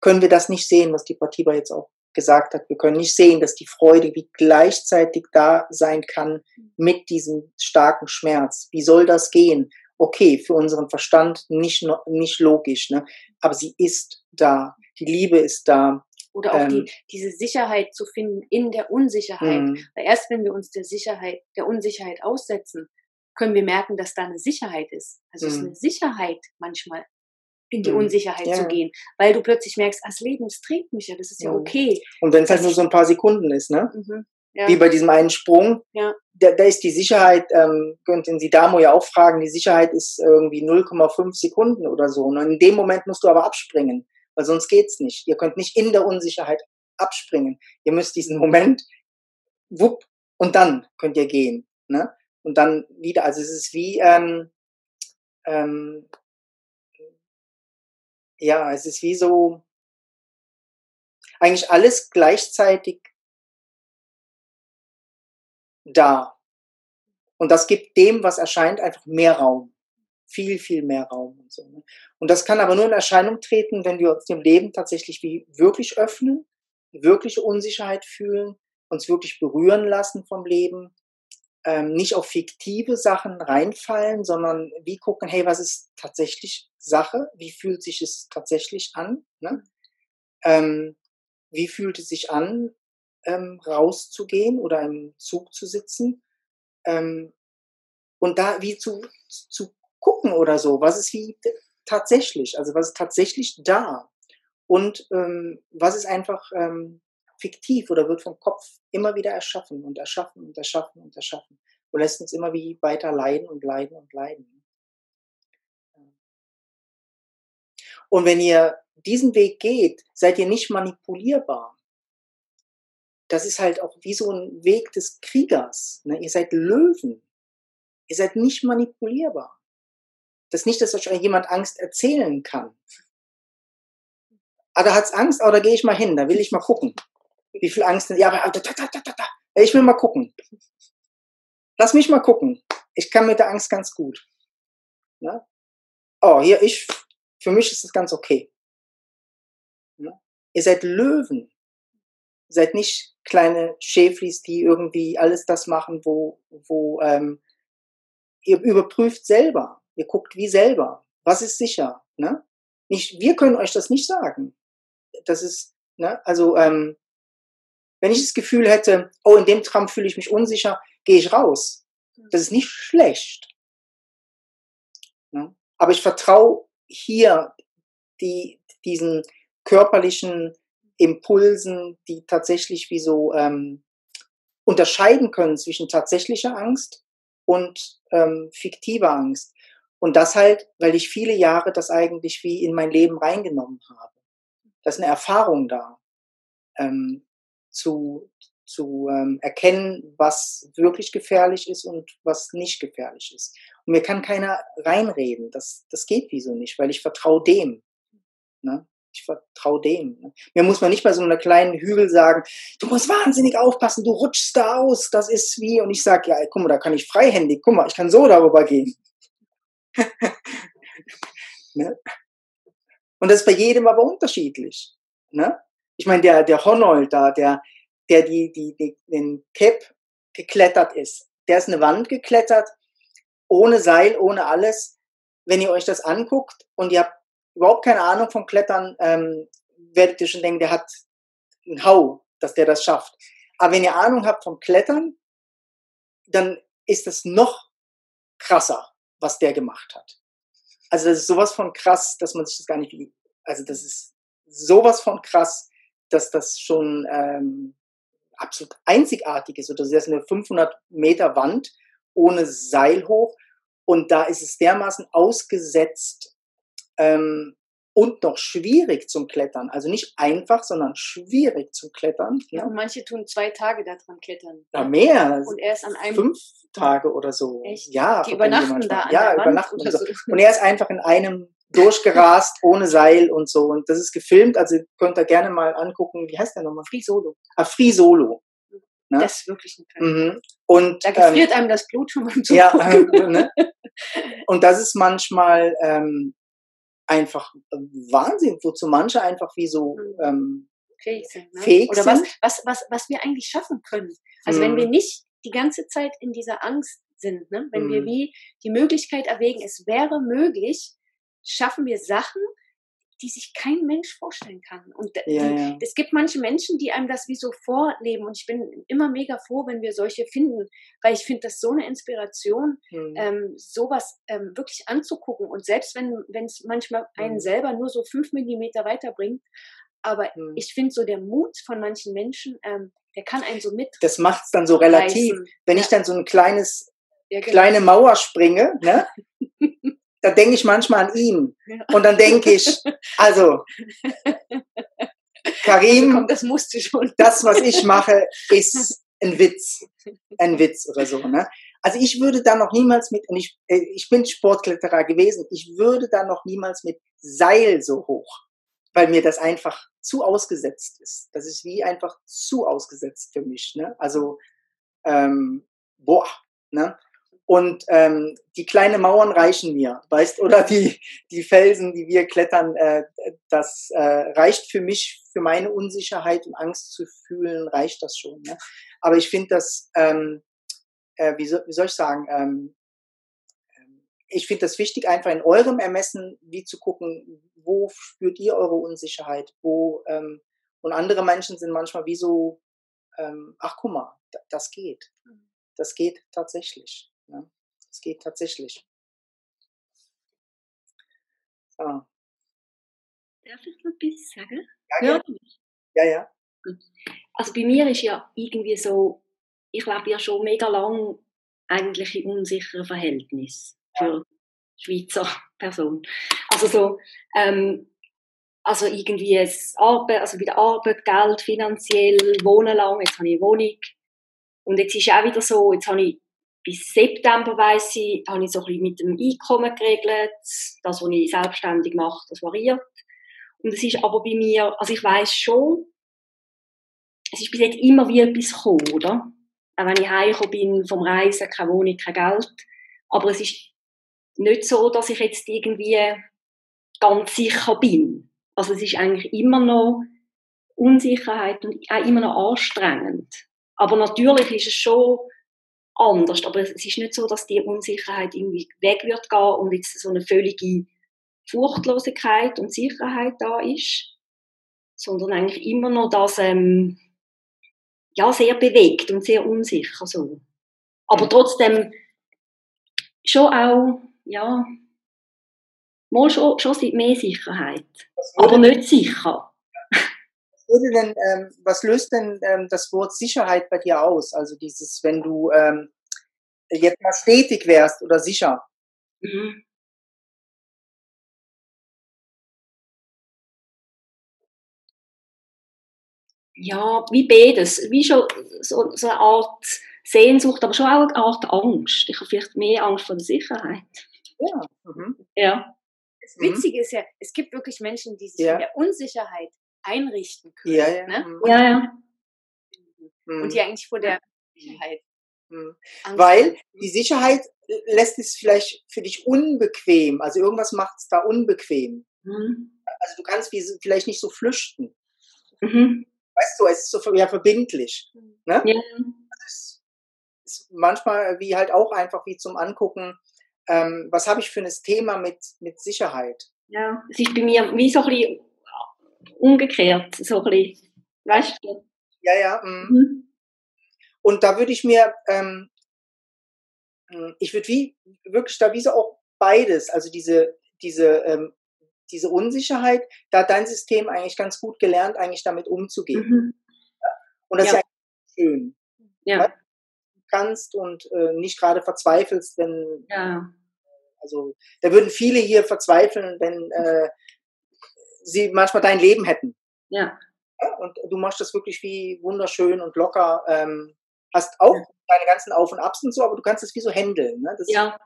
können wir das nicht sehen, was die Patiba jetzt auch gesagt hat, wir können nicht sehen, dass die Freude wie gleichzeitig da sein kann mit diesem starken Schmerz. Wie soll das gehen? Okay, für unseren Verstand nicht, nicht logisch, ne? aber sie ist da. Die Liebe ist da. Oder auch ähm, die, diese Sicherheit zu finden in der Unsicherheit. Mhm. Weil erst wenn wir uns der Sicherheit, der Unsicherheit aussetzen, können wir merken, dass da eine Sicherheit ist. Also es ist mhm. eine Sicherheit manchmal in die mhm. Unsicherheit ja. zu gehen, weil du plötzlich merkst, das Leben, es trägt mich ja, das ist ja mhm. okay. Und wenn es halt nur so ein paar Sekunden ist, ne? Mhm. Ja. Wie bei diesem einen Sprung, ja. da, da ist die Sicherheit, ähm, könnten Sie Damo ja auch fragen, die Sicherheit ist irgendwie 0,5 Sekunden oder so. Und in dem Moment musst du aber abspringen, weil sonst geht's nicht. Ihr könnt nicht in der Unsicherheit abspringen. Ihr müsst diesen Moment, wupp, und dann könnt ihr gehen. Ne? Und dann wieder, also es ist wie, ähm, ähm, ja, es ist wie so, eigentlich alles gleichzeitig da. Und das gibt dem, was erscheint, einfach mehr Raum. Viel, viel mehr Raum und so. Ne? Und das kann aber nur in Erscheinung treten, wenn wir uns dem Leben tatsächlich wie wirklich öffnen, wirkliche Unsicherheit fühlen, uns wirklich berühren lassen vom Leben ähm, nicht auf fiktive Sachen reinfallen, sondern wie gucken, hey, was ist tatsächlich Sache? Wie fühlt sich es tatsächlich an? Ne? Ähm, wie fühlt es sich an, ähm, rauszugehen oder im Zug zu sitzen? Ähm, und da wie zu, zu gucken oder so, was ist wie tatsächlich, also was ist tatsächlich da? Und ähm, was ist einfach ähm, fiktiv oder wird vom Kopf immer wieder erschaffen und erschaffen und erschaffen und erschaffen und lässt uns immer wie weiter leiden und leiden und leiden. Und wenn ihr diesen Weg geht, seid ihr nicht manipulierbar. das ist halt auch wie so ein Weg des Kriegers. Ne? Ihr seid Löwen. Ihr seid nicht manipulierbar. Das nicht, dass euch jemand Angst erzählen kann. Ah, da hat's Angst, aber da gehe ich mal hin, da will ich mal gucken. Wie viel Angst, ja, aber da, da, da, da, ich will mal gucken. Lass mich mal gucken. Ich kann mit der Angst ganz gut. Ne? Oh, hier, ich, für mich ist es ganz okay. Ne? Ihr seid Löwen. Ihr seid nicht kleine Schäflis, die irgendwie alles das machen, wo, wo ähm, ihr überprüft selber. Ihr guckt wie selber. Was ist sicher? Ne? Nicht, wir können euch das nicht sagen. Das ist, ne, also ähm, wenn ich das Gefühl hätte, oh, in dem Tram fühle ich mich unsicher, gehe ich raus. Das ist nicht schlecht. Ne? Aber ich vertraue hier die, diesen körperlichen Impulsen, die tatsächlich wie so ähm, unterscheiden können zwischen tatsächlicher Angst und ähm, fiktiver Angst. Und das halt, weil ich viele Jahre das eigentlich wie in mein Leben reingenommen habe. Das ist eine Erfahrung da, ähm, zu, zu ähm, erkennen, was wirklich gefährlich ist und was nicht gefährlich ist. Und mir kann keiner reinreden. Das, das geht wieso nicht, weil ich vertraue dem. Ne? Ich vertraue dem. Ne? Mir muss man nicht bei so einer kleinen Hügel sagen, du musst wahnsinnig aufpassen, du rutschst da aus, das ist wie. Und ich sage, ja, guck mal, da kann ich freihändig, guck mal, ich kann so darüber gehen. ne? Und das ist bei jedem aber unterschiedlich. Ne? Ich meine, der, der Honold da, der, der die, die, die, den Cap geklettert ist, der ist eine Wand geklettert, ohne Seil, ohne alles. Wenn ihr euch das anguckt und ihr habt überhaupt keine Ahnung vom Klettern, ähm, werdet ihr schon denken, der hat einen Hau, dass der das schafft. Aber wenn ihr Ahnung habt vom Klettern, dann ist es noch krasser, was der gemacht hat. Also das ist sowas von krass, dass man sich das gar nicht, also das ist sowas von krass, dass das schon ähm, absolut einzigartig ist. Oder das ist eine 500 Meter Wand ohne Seil hoch und da ist es dermaßen ausgesetzt ähm, und noch schwierig zum Klettern. Also nicht einfach, sondern schwierig zum Klettern. Ja, und manche tun zwei Tage daran klettern. Na, mehr. Und er ist an einem. Fünf Tage oder so. Echt? Ja, Die übernachten da an Ja, übernachten. Und, so. und er ist einfach in einem durchgerast, ohne Seil und so. Und das ist gefilmt, also könnt ihr gerne mal angucken. Wie heißt der nochmal? Free Solo. Ah, Free Solo. Ne? Das ist wirklich ein Fan. Mhm. Und Da ähm, gefriert einem das Blut schon beim ja, Zugucken. äh, ne? Und das ist manchmal ähm, einfach Wahnsinn, wozu manche einfach wie so Mhm. ähm, fähig sind. Ne? fähig Oder was, was, was, was wir eigentlich schaffen können. Also Mhm. wenn wir nicht die ganze Zeit in dieser Angst sind, ne? wenn wir Mhm. wie die Möglichkeit erwägen, es wäre möglich, schaffen wir Sachen, die sich kein Mensch vorstellen kann. Und Ja, ja. es gibt manche Menschen, die einem das wie so vorleben. Und ich bin immer mega froh, wenn wir solche finden, weil ich finde das so eine Inspiration, hm, ähm, sowas ähm, wirklich anzugucken. Und selbst wenn es manchmal einen Mhm. selber nur so fünf Millimeter weiterbringt, aber hm. ich finde so der Mut von manchen Menschen, ähm, der kann einen so mit. das macht es dann so relativ. reißen. Wenn ich dann so ein kleines, Ja, genau. kleine Mauer springe, ne? da denke ich manchmal an ihn. Und dann denke ich, also, Karim, Komm, das musste schon. das, was ich mache, ist ein Witz. Ein Witz oder so. Ne? Also ich würde da noch niemals mit, und ich, äh, ich bin Sportkletterer gewesen, ich würde da noch niemals mit Seil so hoch, weil mir das einfach zu ausgesetzt ist. Das ist wie einfach zu ausgesetzt für mich. Ne? Also, ähm, boah. Ne? Und ähm, die kleinen Mauern reichen mir, weißt oder die die Felsen, die wir klettern, äh, das äh, reicht für mich, für meine Unsicherheit und Angst zu fühlen, reicht das schon. Ne? Aber ich finde das, ähm, äh, wie, soll, wie soll ich sagen, ähm, ähm, ich finde das wichtig, einfach in eurem Ermessen, wie zu gucken, wo spürt ihr eure Unsicherheit, wo ähm, und andere Menschen sind manchmal wie so, ähm, ach guck mal, da- das geht, das geht tatsächlich. Das geht tatsächlich. So. Darf ich noch etwas sagen? Ja, ja, ja, ja. Also bei mir ist ja irgendwie so, ich lebe ja schon mega lang eigentlich in unsicheren Verhältnissen für Schweizer Person. Also so, ähm, also irgendwie das Arbeit, also wieder Arbeit, Geld, finanziell, wohnen lang, jetzt habe ich eine Wohnung. Und jetzt ist auch wieder so, jetzt habe ich bis September weiss ich, habe ich so ein bisschen mit dem Einkommen geregelt. Das, was ich selbstständig mache, das variiert. Und es ist aber bei mir, also ich weiß schon, es ist bis jetzt immer wie etwas gekommen, oder? Auch wenn ich heimgekommen bin vom Reisen, keine Wohnung, kein Geld. Aber es ist nicht so, dass ich jetzt irgendwie ganz sicher bin. Also es ist eigentlich immer noch Unsicherheit und auch immer noch anstrengend. Aber natürlich ist es schon anders. Aber es ist nicht so, dass die Unsicherheit irgendwie weg wird gehen und jetzt so eine völlige Furchtlosigkeit und Sicherheit da ist, sondern eigentlich immer noch das ähm, ja sehr bewegt und sehr unsicher so. Aber trotzdem schon auch ja mal schon, schon mehr Sicherheit, aber nicht sicher. Was, würde denn, ähm, was löst denn ähm, das Wort Sicherheit bei dir aus? Also dieses, wenn du ähm, jetzt mal stetig wärst oder sicher. Mhm. Ja, wie beides. Wie schon so, so eine Art Sehnsucht, aber schon auch eine Art Angst. Ich habe vielleicht mehr Angst vor der Sicherheit. Ja. Mhm. Ja. Das Witzige ist ja, es gibt wirklich Menschen, die sich Ja. in der Unsicherheit einrichten können. Ja, ja. Ne? Mhm. Ja, ja. Mhm. Und die eigentlich vor der Sicherheit Mhm. Weil die Sicherheit äh, lässt es vielleicht für dich unbequem. Also irgendwas macht es da unbequem. Mhm. Also du kannst vielleicht nicht so flüchten. Mhm. Weißt du, es ist so ja, verbindlich. Ne? Ja. Es ist manchmal wie halt auch einfach wie zum Angucken, ähm, was habe ich für ein Thema mit, mit Sicherheit. ja. Es ist bei mir wie so ein bisschen umgekehrt. So ein bisschen, weißt du? Ja, ja. mm. Mhm. Und da würde ich mir, ähm, mh, ich würde wie wirklich da wie so auch beides, also diese, diese, ähm, diese Unsicherheit, da hat dein System eigentlich ganz gut gelernt, eigentlich damit umzugehen. Mhm. Und das Ja. ist ja schön. Ja. Du kannst und äh, nicht gerade verzweifelst, wenn, Ja. also da würden viele hier verzweifeln, wenn äh, sie manchmal dein Leben hätten. Ja. Ja, Und du machst das wirklich wie wunderschön und locker. Ähm, hast auch deine ganzen Auf und Abs und so, aber du kannst es wie so handeln. Ne? Das Ja. ist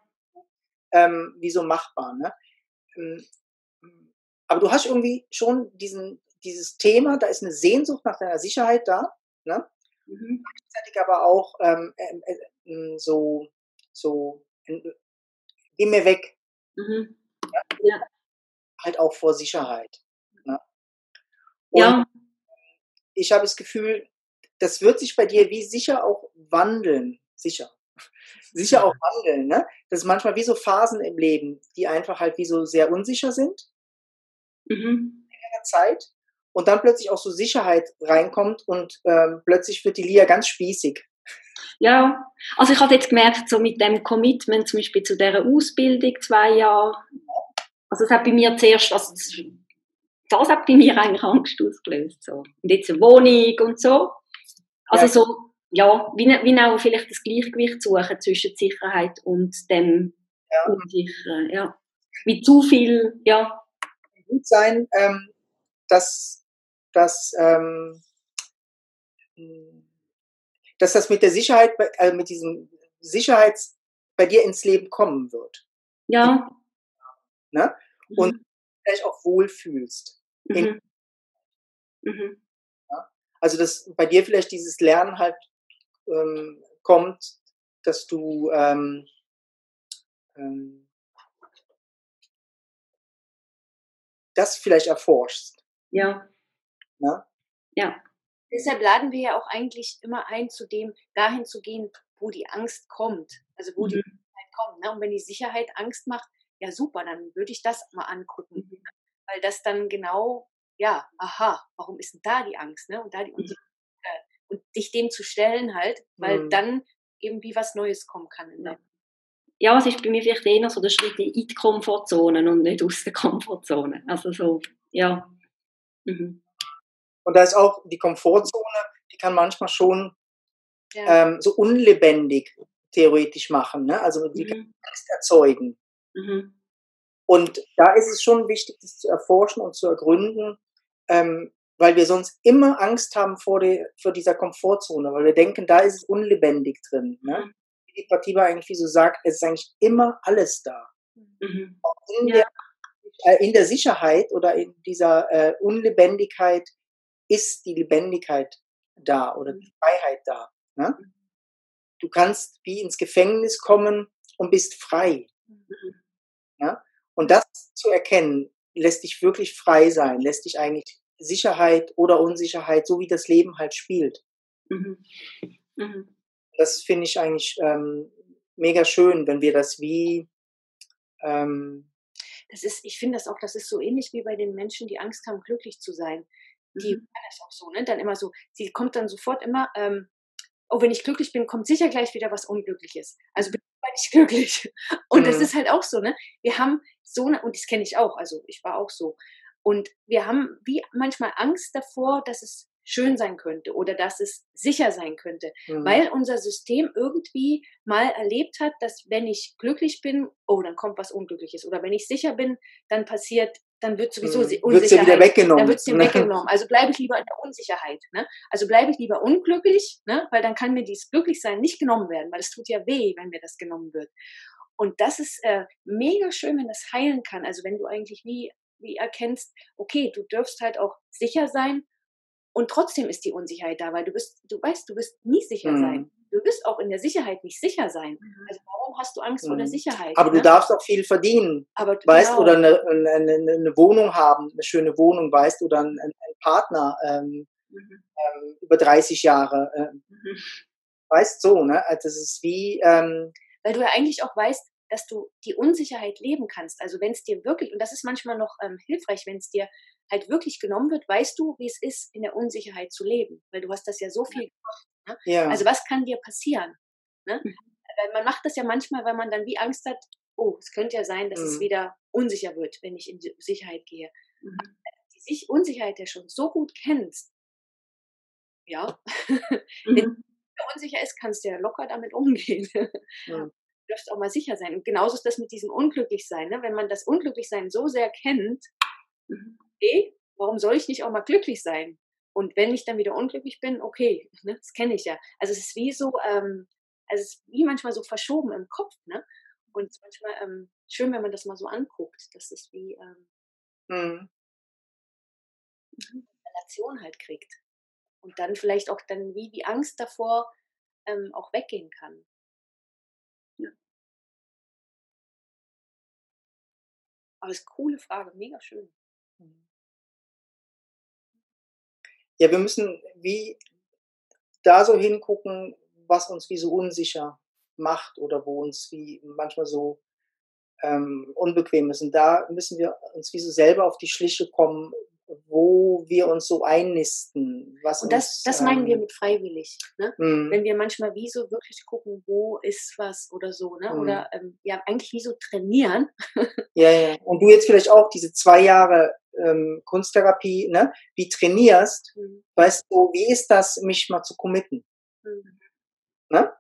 ähm, wie so machbar. Ne? Ähm, Aber du hast irgendwie schon diesen, dieses Thema, da ist eine Sehnsucht nach deiner Sicherheit da. Ne? Mhm. Gleichzeitig aber auch ähm, äh, äh, so, so, äh, geh mir weg, Mhm. halt auch vor Sicherheit. Und Ja. ich habe das Gefühl, das wird sich bei dir wie sicher auch wandeln. Sicher. Sicher auch wandeln, ne? Das ist manchmal wie so Phasen im Leben, die einfach halt wie so sehr unsicher sind Mhm. in der Zeit und dann plötzlich auch so Sicherheit reinkommt und ähm, plötzlich wird die Lia ganz spießig. Ja, also ich habe jetzt gemerkt, so mit dem Commitment zum Beispiel zu dieser Ausbildung, zwei Jahre, also es hat bei mir zuerst, also das, das hat bei mir eigentlich Angst ausgelöst. So. Und jetzt eine Wohnung und so. Also Ja. so, ja, wie, wie auch vielleicht das Gleichgewicht suchen zwischen Sicherheit und dem Ja. Unsicheren, ja. Wie zu viel, ja, Gut sein, ähm, dass, dass, ähm, dass das mit der Sicherheit, bei- äh, mit diesem Sicherheits bei dir ins Leben kommen wird. ja. Ne? Mhm. Und vielleicht auch wohlfühlst. mhm. Mhm. Also dass bei dir vielleicht dieses Lernen halt ähm, kommt, dass du ähm, ähm, das vielleicht erforschst. ja, Ne? ja, Deshalb laden wir ja auch eigentlich immer ein, zu dem dahin zu gehen, wo die Angst kommt. Also wo die Mhm. Sicherheit kommt. Ne? Und wenn die Sicherheit Angst macht, ja super, dann würde ich das mal angucken. Weil das dann genau, ja, aha, warum ist denn da die Angst? Ne? Und da die Unsicherheit. Und dich dem zu stellen halt, weil Mhm. dann irgendwie was Neues kommen kann. Ne? ja, es ist bei mir vielleicht eher so der Schritt in die Komfortzone und nicht aus der Komfortzone. Also so, ja. Mhm. Und da ist auch die Komfortzone, die kann manchmal schon Ja. ähm, so unlebendig theoretisch machen. Ne? Also die kann Mhm. Angst erzeugen. Mhm. Und da ist es schon wichtig, das zu erforschen und zu ergründen, ähm, weil wir sonst immer Angst haben vor, die, vor dieser Komfortzone, weil wir denken, da ist es unlebendig drin. Ne? Mhm. Wie die Pratiba eigentlich wie so sagt, es ist eigentlich immer alles da. Mhm. In, Ja. der, äh, in der Sicherheit oder in dieser äh, Unlebendigkeit ist die Lebendigkeit da oder die Freiheit da. Ne? Du kannst wie ins Gefängnis kommen und bist frei. Ja? Und das zu erkennen, lässt dich wirklich frei sein, lässt dich eigentlich Sicherheit oder Unsicherheit, so wie das Leben halt spielt. Mhm. Mhm. Das finde ich eigentlich ähm, mega schön, wenn wir das wie ähm, Das ist, ich finde das auch, das ist so ähnlich wie bei den Menschen, die Angst haben, glücklich zu sein. Die Mhm. das auch so, ne? Dann immer so, sie kommt dann sofort immer, ähm, oh, wenn ich glücklich bin, kommt sicher gleich wieder was Unglückliches. Also bin ich glücklich. Und das Mhm. ist halt auch so, ne? Wir haben so eine, und das kenne ich auch, also ich war auch so. Und wir haben wie manchmal Angst davor, dass es schön sein könnte oder dass es sicher sein könnte, hm, weil unser System irgendwie mal erlebt hat, dass wenn ich glücklich bin, oh, dann kommt was Unglückliches. Oder wenn ich sicher bin, dann passiert, dann wird sowieso hm, wird's dir wieder Unsicherheit. weggenommen. Dann wird es dir ne? weggenommen. Also bleibe ich lieber in der Unsicherheit. Ne? Also bleibe ich lieber unglücklich, ne? weil dann kann mir dieses Glücklichsein nicht genommen werden, weil es tut ja weh, wenn mir das genommen wird. Und das ist äh, mega schön, wenn das heilen kann. Also wenn du eigentlich wie, wie erkennst, okay, du dürfst halt auch sicher sein und trotzdem ist die Unsicherheit da, weil du bist, du weißt, du wirst nie sicher Mhm. sein. Du wirst auch in der Sicherheit nicht sicher sein. Also warum hast du Angst vor der Mhm. Sicherheit? Aber du ne? darfst auch viel verdienen, Aber weißt, genau. oder eine, eine, eine Wohnung haben, eine schöne Wohnung, weißt, oder einen, einen Partner ähm, Mhm. ähm, über 30 Jahre, Mhm. weißt so, ne? Also das ist wie, ähm, weil du ja eigentlich auch weißt, dass du die Unsicherheit leben kannst. Also wenn es dir wirklich, und das ist manchmal noch ähm, hilfreich, wenn es dir halt wirklich genommen wird, weißt du, wie es ist, in der Unsicherheit zu leben. Weil du hast das ja so viel gemacht. Ne? ja. Also was kann dir passieren? Ne? Mhm. Weil man macht das ja manchmal, weil man dann wie Angst hat, oh, es könnte ja sein, dass es Mhm. wieder unsicher wird, wenn ich in die Sicherheit gehe. Mhm. Die sich Unsicherheit ja schon so gut kennst, ja, wenn unsicher ist, kannst du ja locker damit umgehen. Ja. Du darfst auch mal sicher sein. Und genauso ist das mit diesem Unglücklichsein. Ne? Wenn man das Unglücklichsein so sehr kennt, Mhm. okay, warum soll ich nicht auch mal glücklich sein? Und wenn ich dann wieder unglücklich bin, okay, ne? das kenne ich ja. Also es ist wie so, ähm, also es ist wie manchmal so verschoben im Kopf. Ne? Und es ist manchmal ähm, schön, wenn man das mal so anguckt. Das ist wie ähm, Mhm. Relation halt kriegt. Und dann vielleicht auch dann wie die Angst davor ähm, auch weggehen kann. Aber es ist eine coole Frage, mega schön. ja, wir müssen wie da so hingucken, was uns wie so unsicher macht oder wo uns wie manchmal so ähm, unbequem ist. Und da müssen wir uns wie so selber auf die Schliche kommen, wo wir uns so einnisten. Was Und das, uns, das meinen wir ähm, mit freiwillig. Ne? mh, Wenn wir manchmal wie so wirklich gucken, wo ist was oder so, ne? Mhm. Oder ähm, ja, eigentlich wie so trainieren. Ja, ja. Und du jetzt vielleicht auch diese zwei Jahre ähm, Kunsttherapie, ne, wie trainierst, Mhm. weißt du, wie ist das, mich mal zu committen? Mhm. Ne?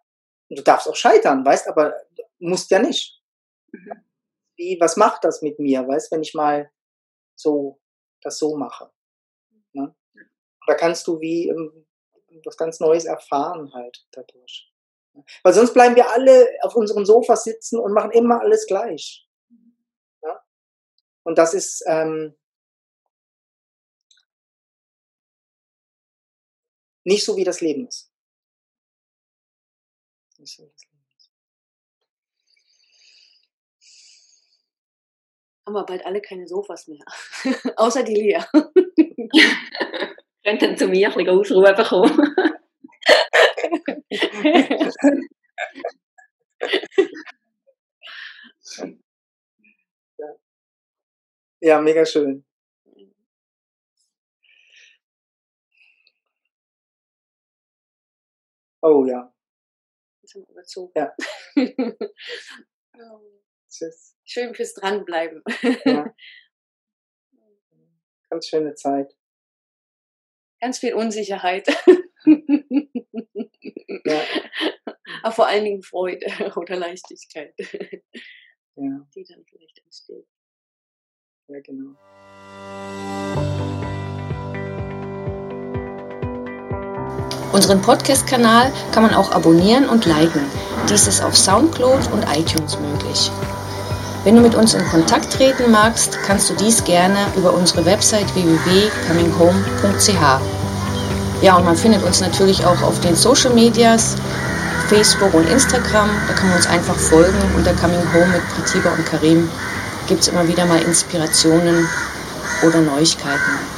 Du darfst auch scheitern, weißt, aber musst ja nicht. Mhm. Wie, was macht das mit mir, weißt, wenn ich mal so das so mache? Ne? Da kannst du wie ähm, was ganz Neues erfahren halt dadurch. Weil sonst bleiben wir alle auf unserem Sofa sitzen und machen immer alles gleich. Ja? Und das ist ähm, nicht so, wie das Leben ist. Nicht so, wie das Leben ist. Haben wir bald alle keine Sofas mehr. Außer die Lea. Könnt dann zu mir ein bisschen ausruhen bekommen. Ja, mega schön. Oh ja. Das haben wir überzogen. Ja. Tschüss. Schön fürs Dranbleiben. Ja. Ganz schöne Zeit. Ganz viel Unsicherheit. Ja. Aber vor allen Dingen Freude oder Leichtigkeit, ja. die dann vielleicht entsteht. Ja, genau. Unseren Podcast-Kanal kann man auch abonnieren und liken. Dies ist auf Soundcloud und iTunes möglich. Wenn du mit uns in Kontakt treten magst, kannst du dies gerne über unsere Website www.cominghome.ch. Ja, und man findet uns natürlich auch auf den Social Medias, Facebook und Instagram. Da kann man uns einfach folgen. Unter Coming Home mit Pritiba und Karim gibt es immer wieder mal Inspirationen oder Neuigkeiten.